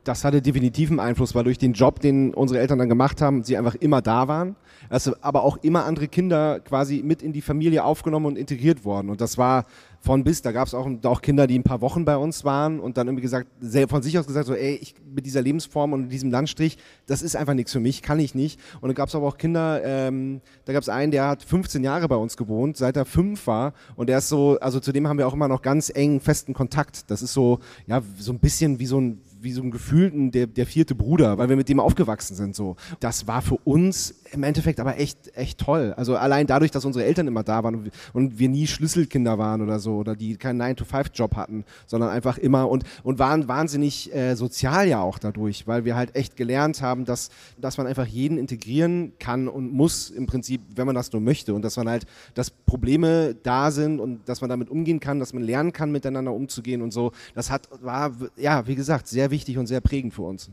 Das hatte definitiv einen Einfluss, weil durch den Job, den unsere Eltern dann gemacht haben, sie einfach immer da waren. Also, aber auch immer andere Kinder quasi mit in die Familie aufgenommen und integriert worden. Und das war von bis. Da gab es auch, auch Kinder, die ein paar Wochen bei uns waren und dann irgendwie gesagt, von sich aus gesagt, so, ey, ich mit dieser Lebensform und diesem Landstrich, das ist einfach nichts für mich, kann ich nicht. Und dann gab es aber auch Kinder, ähm, da gab es einen, der hat 15 Jahre bei uns gewohnt, seit er fünf war und der ist so, also zu dem haben wir auch immer noch ganz engen, festen Kontakt. Das ist so, ja, so ein bisschen wie so ein wie so ein gefühlten der, der vierte Bruder, weil wir mit dem aufgewachsen sind. So, das war für uns im Endeffekt aber echt echt toll. Also allein dadurch, dass unsere Eltern immer da waren und wir nie Schlüsselkinder waren oder so oder die keinen 9-to-5-Job hatten, sondern einfach immer und und waren wahnsinnig äh, sozial ja auch dadurch, weil wir halt echt gelernt haben, dass dass man einfach jeden integrieren kann und muss im Prinzip, wenn man das nur möchte und dass man halt, dass Probleme da sind und dass man damit umgehen kann, dass man lernen kann, miteinander umzugehen und so. Das hat war ja wie gesagt sehr wichtig und sehr prägend für uns.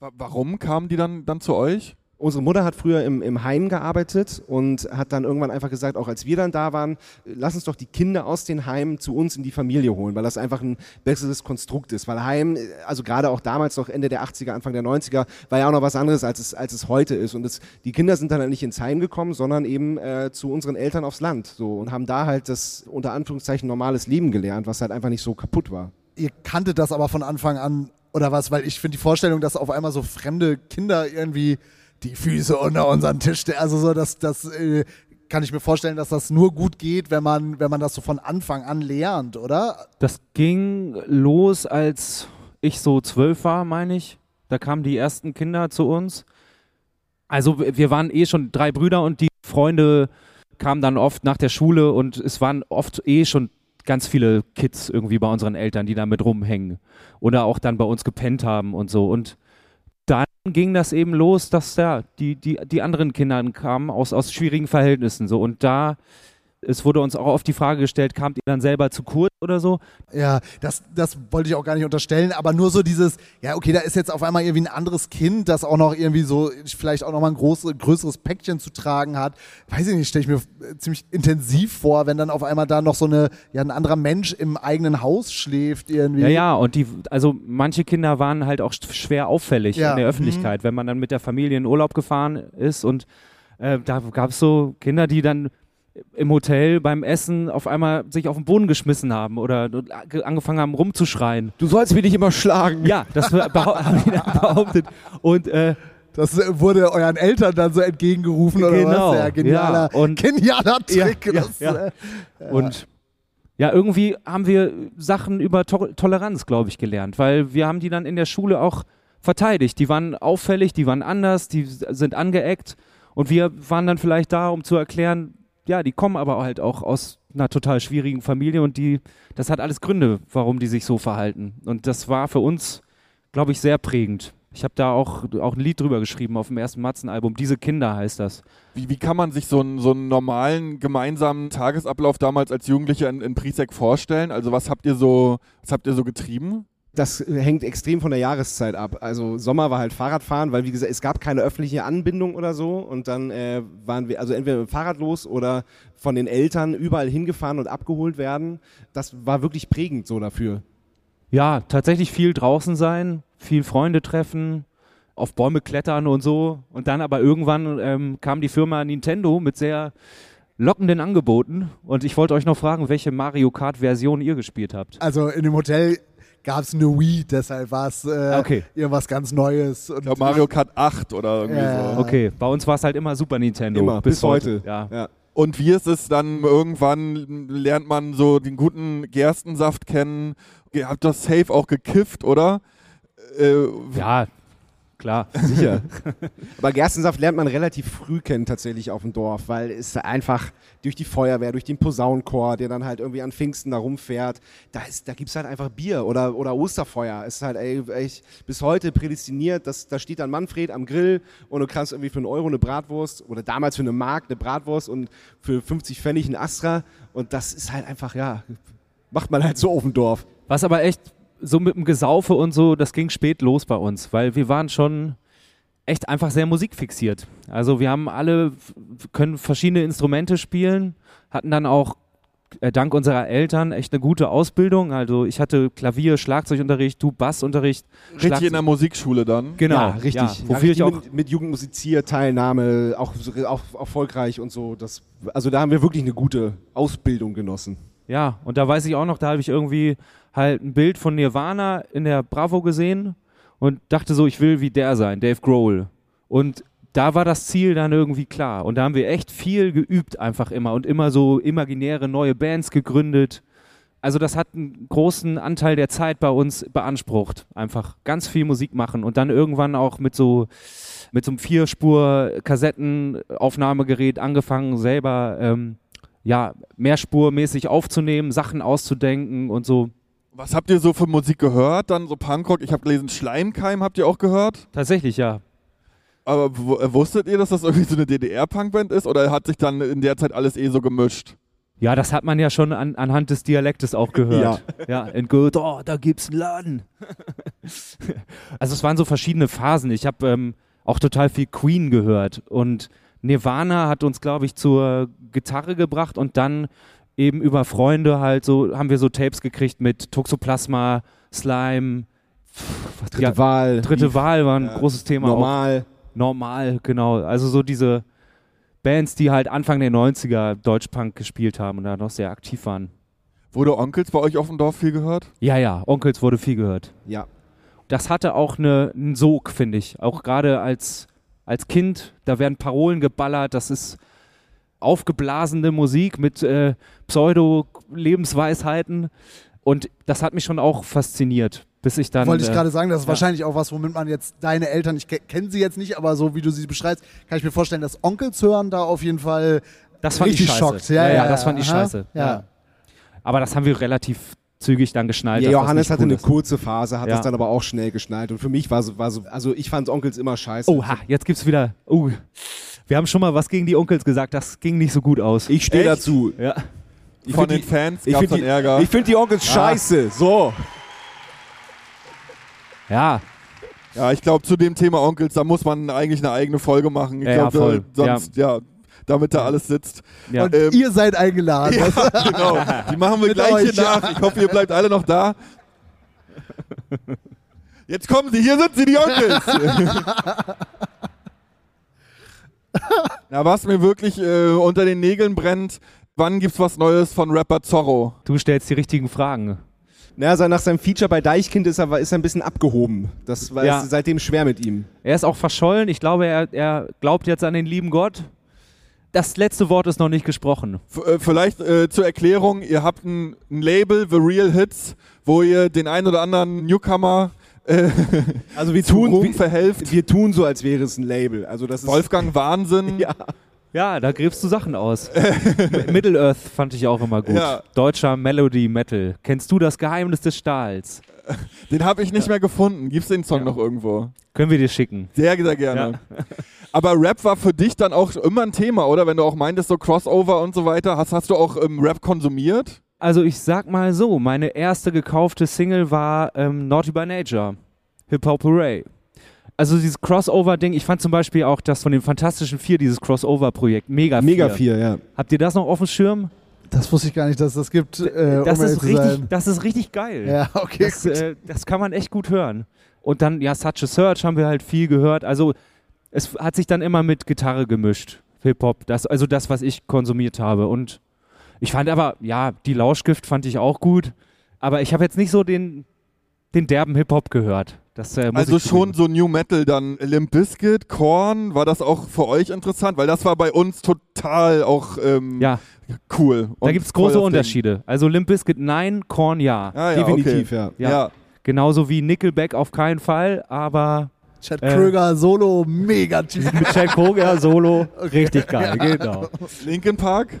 Warum kamen die dann, dann zu euch? Unsere Mutter hat früher im, im Heim gearbeitet und hat dann irgendwann einfach gesagt, auch als wir dann da waren, lass uns doch die Kinder aus den Heimen zu uns in die Familie holen, weil das einfach ein besseres Konstrukt ist. Weil Heim, also gerade auch damals noch Ende der 80er, Anfang der 90er, war ja auch noch was anderes, als es, als es heute ist. Und das, die Kinder sind dann halt nicht ins Heim gekommen, sondern eben äh, zu unseren Eltern aufs Land so und haben da halt das unter Anführungszeichen normales Leben gelernt, was halt einfach nicht so kaputt war. Ihr kanntet das aber von Anfang an oder was? Weil ich finde die Vorstellung, dass auf einmal so fremde Kinder irgendwie die Füße unter unseren Tisch, also so, das, das äh, kann ich mir vorstellen, dass das nur gut geht, wenn man, wenn man das so von Anfang an lernt, oder? Das ging los, als ich so zwölf war, meine ich. Da kamen die ersten Kinder zu uns. Also wir waren eh schon drei Brüder und die Freunde kamen dann oft nach der Schule und es waren oft eh schon ganz viele Kids irgendwie bei unseren Eltern, die da mit rumhängen oder auch dann bei uns gepennt haben und so. Und dann ging das eben los, dass ja, die, die, die anderen Kinder kamen aus, aus schwierigen Verhältnissen so. Und da es wurde uns auch oft die Frage gestellt, kamt ihr dann selber zu kurz oder so? Ja, das, das wollte ich auch gar nicht unterstellen, aber nur so dieses, ja, okay, da ist jetzt auf einmal irgendwie ein anderes Kind, das auch noch irgendwie so, vielleicht auch nochmal ein groß, größeres Päckchen zu tragen hat. Weiß ich nicht, stelle ich mir ziemlich intensiv vor, wenn dann auf einmal da noch so eine, ja, ein anderer Mensch im eigenen Haus schläft irgendwie. Ja, ja, und die, also manche Kinder waren halt auch schwer auffällig ja. in der Öffentlichkeit, mhm. wenn man dann mit der Familie in Urlaub gefahren ist und äh, da gab es so Kinder, die dann im Hotel beim Essen auf einmal sich auf den Boden geschmissen haben oder angefangen haben rumzuschreien. Du sollst mich nicht immer schlagen. Ja, das haben die dann behauptet. Und äh, das wurde euren Eltern dann so entgegengerufen oder genau, was? Ja, genialer, ja, und, genialer Trick. Ja, das, ja, äh, und ja, irgendwie haben wir Sachen über to Toleranz, glaube ich, gelernt, weil wir haben die dann in der Schule auch verteidigt. Die waren auffällig, die waren anders, die sind angeeckt und wir waren dann vielleicht da, um zu erklären, ja, die kommen aber halt auch aus einer total schwierigen Familie und die, das hat alles Gründe, warum die sich so verhalten. Und das war für uns, glaube ich, sehr prägend. Ich habe da auch, auch ein Lied drüber geschrieben auf dem ersten Matzen-Album. Diese Kinder heißt das. Wie, wie kann man sich so einen, so einen normalen gemeinsamen Tagesablauf damals als Jugendlicher in, in Prisek vorstellen? Also was habt ihr so, was habt ihr so getrieben? Das hängt extrem von der Jahreszeit ab. Also Sommer war halt Fahrradfahren, weil wie gesagt, es gab keine öffentliche Anbindung oder so und dann äh, waren wir also entweder mit dem Fahrrad los oder von den Eltern überall hingefahren und abgeholt werden. Das war wirklich prägend so dafür. Ja, tatsächlich viel draußen sein, viel Freunde treffen, auf Bäume klettern und so. Und dann aber irgendwann ähm, kam die Firma Nintendo mit sehr lockenden Angeboten. Und ich wollte euch noch fragen, welche Mario Kart-Version ihr gespielt habt. Also in dem Hotel gab es eine Wii, deshalb war es äh, okay. irgendwas ganz Neues. Und ich Mario Kart 8 oder irgendwie ja. so. Okay, bei uns war es halt immer Super Nintendo. Immer, bis, bis heute. heute. Ja. ja. Und wie ist es dann irgendwann, lernt man so den guten Gerstensaft kennen. Ihr habt das safe auch gekifft, oder? Äh, ja, klar. Sicher. Aber Gerstensaft lernt man relativ früh kennen tatsächlich auf dem Dorf, weil es einfach durch die Feuerwehr, durch den Posaunenchor, der dann halt irgendwie an Pfingsten da rumfährt, da, da gibt es halt einfach Bier oder, oder Osterfeuer. Es ist halt ey, ey, bis heute prädestiniert, dass, da steht dann Manfred am Grill und du kannst irgendwie für einen Euro eine Bratwurst oder damals für eine Mark eine Bratwurst und für 50 Pfennig ein Astra und das ist halt einfach, ja, macht man halt so auf dem Dorf. Was aber echt so mit dem Gesaufe und so, das ging spät los bei uns, weil wir waren schon echt einfach sehr musikfixiert. Also wir haben alle, können verschiedene Instrumente spielen, hatten dann auch äh, dank unserer Eltern echt eine gute Ausbildung. Also ich hatte Klavier, Schlagzeugunterricht, du Bassunterricht. Richtig Schlagzeug- in der Musikschule dann. Genau, Ja, richtig. Ja, Ja, wofür richtig ich auch mit, mit Jugendmusizierteilnahme auch, auch erfolgreich und so. Das, also da haben wir wirklich eine gute Ausbildung genossen. Ja, und da weiß ich auch noch, da habe ich irgendwie halt ein Bild von Nirvana in der Bravo gesehen und dachte so, ich will wie der sein, Dave Grohl. Und da war das Ziel dann irgendwie klar. Und da haben wir echt viel geübt einfach immer und immer so imaginäre neue Bands gegründet. Also das hat einen großen Anteil der Zeit bei uns beansprucht. Einfach ganz viel Musik machen und dann irgendwann auch mit so mit so einem Vierspur-Kassettenaufnahmegerät angefangen, selber ähm, ja, mehrspurmäßig aufzunehmen, Sachen auszudenken und so. Was habt ihr so für Musik gehört? Dann so Punkrock. Ich habe gelesen, Schleimkeim habt ihr auch gehört. Tatsächlich, ja. Aber äh, wusstet ihr, dass das irgendwie so eine DDR-Punkband ist? Oder hat sich dann in der Zeit alles eh so gemischt? Ja, das hat man ja schon an, anhand des Dialektes auch gehört. Ja, in Goethe, oh, da gibt's einen Laden. also es waren so verschiedene Phasen. Ich habe ähm, auch total viel Queen gehört und Nirvana hat uns, glaube ich, zur Gitarre gebracht und dann eben über Freunde halt so, haben wir so Tapes gekriegt mit Toxoplasma, Slime, pff, Dritte ja, Wahl. dritte Wahl war ein Ja. großes Thema. auch. Normal. Normal, genau. Also so diese Bands, die halt Anfang der 90er Deutschpunk gespielt haben und da noch sehr aktiv waren. Wurde Onkels bei euch auf dem Dorf viel gehört? Ja, ja, Onkels wurde viel gehört. Ja. Das hatte auch eine, einen Sog, finde ich. Auch gerade als, als Kind, da werden Parolen geballert, das ist aufgeblasene Musik mit äh, Pseudo-Lebensweisheiten und das hat mich schon auch fasziniert, bis ich dann... Wollte ich äh, gerade sagen, das ist ja. wahrscheinlich auch was, womit man jetzt deine Eltern, ich ke- kenne sie jetzt nicht, aber so wie du sie beschreibst, kann ich mir vorstellen, dass Onkels hören da auf jeden Fall das fand richtig ich schockt. Ja, ja, das fand ich aha. scheiße. Ja. Aber das haben wir relativ zügig dann geschnallt. Ja, Johannes hatte cool eine ist. kurze Phase, hat Ja. das dann aber auch schnell geschnallt. Und für mich war so, war so also ich fand Onkels immer scheiße. Oha, jetzt gibt's wieder. Oh, wir haben schon mal was gegen die Onkels gesagt. Das ging nicht so gut aus. Ich stehe dazu. ja. Ich Von den Fans Ich gab es finde dann die, Ärger. ich find die Onkels scheiße. So. Ja, ja, ich glaube, zu dem Thema Onkels, da muss man eigentlich eine eigene Folge machen. Ich Ja, ja, glaube, voll. äh, sonst, ja. damit da alles sitzt. ja. Und Ähm, ihr seid eingeladen. Ja, genau. Die machen wir gleich euch, hier nach. Ich hoffe, ihr bleibt alle noch da. Jetzt kommen sie, hier sind sie, die Onkels. Na, was mir wirklich äh, unter den Nägeln brennt, wann gibt's was Neues von Rapper Zorro? Du stellst die richtigen Fragen. Naja, sein- nach seinem Feature bei Deichkind ist er, ist er ein bisschen abgehoben. Das war Ja. ist seitdem schwer mit ihm. Er ist auch verschollen. Ich glaube, er, er glaubt jetzt an den lieben Gott. Das letzte Wort ist noch nicht gesprochen. F äh, vielleicht äh, zur Erklärung, ihr habt ein, ein Label, The Real Hits, wo ihr den ein oder anderen Newcomer Also wir tun, wir, verhelft. wir tun so, als wäre es ein Label. Also das ist Wolfgang Wahnsinn. Ja. Ja, da gräbst du Sachen aus. Middle Earth fand ich auch immer gut. Ja. Deutscher Melody Metal. Kennst du das Geheimnis des Stahls? Den habe ich nicht mehr gefunden. Gibt's den Song Ja. noch irgendwo? Können wir dir schicken. Sehr, sehr gerne. Aber Rap war für dich dann auch immer ein Thema, oder? Wenn du auch meintest, so Crossover und so weiter. Hast, hast du auch ähm, Rap konsumiert? Also ich sag mal so, meine erste gekaufte Single war ähm, Naughty by Nature, Hip Hop Hooray. Also dieses Crossover-Ding, ich fand zum Beispiel auch das von den Fantastischen Vier, dieses Crossover-Projekt, mega Mega vier. viel, ja. Habt ihr das noch auf dem Schirm? Das wusste ich gar nicht, dass es das gibt, äh, das, um ist richtig, das ist richtig geil. Ja, okay. Das, äh, das kann man echt gut hören. Und dann, ja, Such a Search haben wir halt viel gehört. Also es hat sich dann immer mit Gitarre gemischt, Hip-Hop. Das, also das, was ich konsumiert habe. Und ich fand aber, ja, die Lauschgift fand ich auch gut. Aber ich habe jetzt nicht so den, den derben Hip-Hop gehört. Das, äh, muss Also ich schon so New Metal, dann Limp Bizkit, Korn, war das auch für euch interessant? Weil das war bei uns total auch ähm, Ja, cool. da gibt es große das Ding. Unterschiede. Also Limp Bizkit nein, Korn ja. Ah, ja, Definitiv, okay. ja. Ja. Ja. Genauso wie Nickelback auf keinen Fall, aber Chad äh, Kröger, Solo, mega Typ. mit Chad Kroger solo, richtig geil, genau. Linkin Park?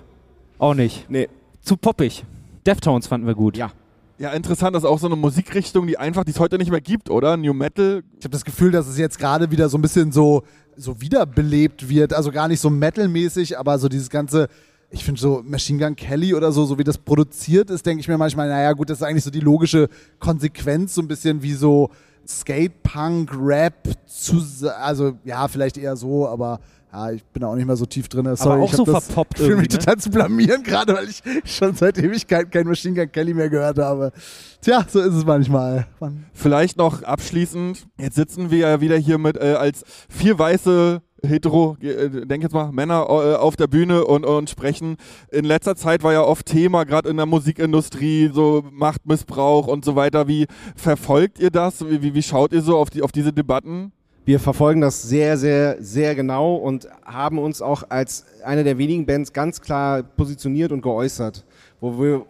Auch nicht. Nee. Zu poppig. Deftones fanden wir gut. Ja. Ja, interessant, das ist auch so eine Musikrichtung, die einfach, die es heute nicht mehr gibt, oder? New Metal. Ich habe das Gefühl, dass es jetzt gerade wieder so ein bisschen so, so wiederbelebt wird. Also gar nicht so metalmäßig, aber so dieses ganze, ich finde so Machine Gun Kelly oder so, so wie das produziert ist, denke ich mir manchmal, naja gut, das ist eigentlich so die logische Konsequenz, so ein bisschen wie so Skate-Punk, Rap, zus- also ja, vielleicht eher so, aber Ja, ich bin auch nicht mehr so tief drin. Aber Sorry, auch ich so das- verpoppt Ich fühle mich ne? total zu blamieren, gerade weil ich schon seit Ewigkeit kein Machine Gun Kelly mehr gehört habe. Tja, so ist es manchmal. Man, Vielleicht noch abschließend, jetzt sitzen wir ja wieder hier mit äh, als vier weiße hetero, äh, denk jetzt mal, Männer äh, auf der Bühne und, und sprechen. In letzter Zeit war ja oft Thema, gerade in der Musikindustrie, so Machtmissbrauch und so weiter. Wie verfolgt ihr das? Wie, wie, wie schaut ihr so auf, die, auf diese Debatten? Wir verfolgen das sehr, sehr, sehr genau und haben uns auch als eine der wenigen Bands ganz klar positioniert und geäußert. Wo wir,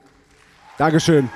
Dankeschön.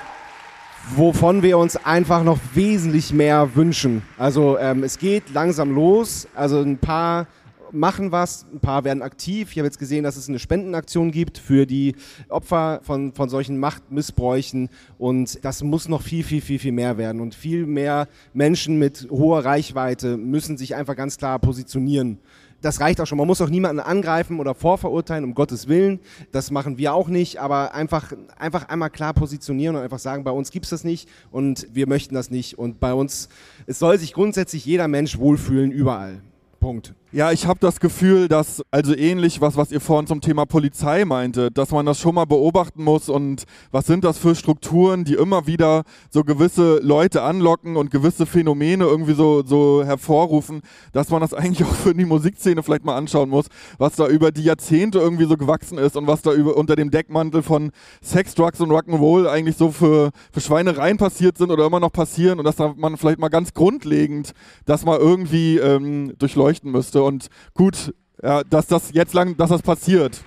Wovon wir uns einfach noch wesentlich mehr wünschen. Also ähm, es geht langsam los. Also ein paar machen was, ein paar werden aktiv. Ich habe jetzt gesehen, dass es eine Spendenaktion gibt für die Opfer von, von solchen Machtmissbräuchen und das muss noch viel, viel, viel, viel mehr werden und viel mehr Menschen mit hoher Reichweite müssen sich einfach ganz klar positionieren. Das reicht auch schon. Man muss auch niemanden angreifen oder vorverurteilen, um Gottes Willen. Das machen wir auch nicht, aber einfach, einfach einmal klar positionieren und einfach sagen, bei uns gibt's das nicht und wir möchten das nicht. Und bei uns, es soll sich grundsätzlich jeder Mensch wohlfühlen, überall. Punkt. Ja, ich habe das Gefühl, dass, also ähnlich was, was ihr vorhin zum Thema Polizei meinte, dass man das schon mal beobachten muss und was sind das für Strukturen, die immer wieder so gewisse Leute anlocken und gewisse Phänomene irgendwie so, so hervorrufen, dass man das eigentlich auch für die Musikszene vielleicht mal anschauen muss, was da über die Jahrzehnte irgendwie so gewachsen ist und was da über, unter dem Deckmantel von Sex, Drugs und Rock'n'Roll eigentlich so für, für Schweinereien passiert sind oder immer noch passieren und dass da man vielleicht mal ganz grundlegend das mal irgendwie ähm, durchleuchten müsste. Und gut, ja, dass das jetzt lang, dass das passiert.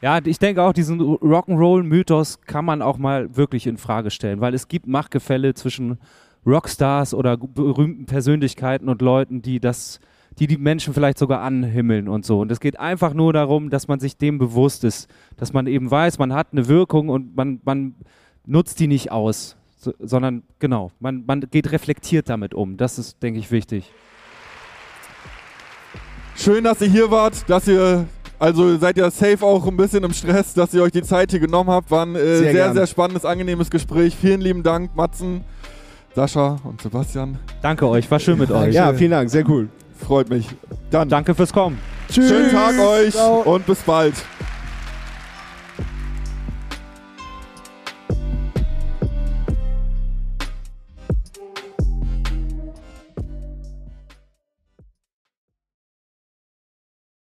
Ja, ich denke auch, diesen Rock'n'Roll-Mythos kann man auch mal wirklich in Frage stellen, weil es gibt Machtgefälle zwischen Rockstars oder berühmten Persönlichkeiten und Leuten, die das, die die Menschen vielleicht sogar anhimmeln und so. Und es geht einfach nur darum, dass man sich dem bewusst ist, dass man eben weiß, man hat eine Wirkung und man, man nutzt die nicht aus, so, sondern genau, man, man geht reflektiert damit um. Das ist, denke ich, wichtig. Schön, dass ihr hier wart, dass ihr, also seid ihr safe auch ein bisschen im Stress, dass ihr euch die Zeit hier genommen habt. War ein äh, Sehr sehr, sehr spannendes, angenehmes Gespräch. Vielen lieben Dank, Matzen, Sascha und Sebastian. Danke euch, war schön mit euch. Ja, vielen Dank, sehr cool. Freut mich. Dann Danke fürs Kommen. Tschüss. schönen Tag euch Ciao. und bis bald.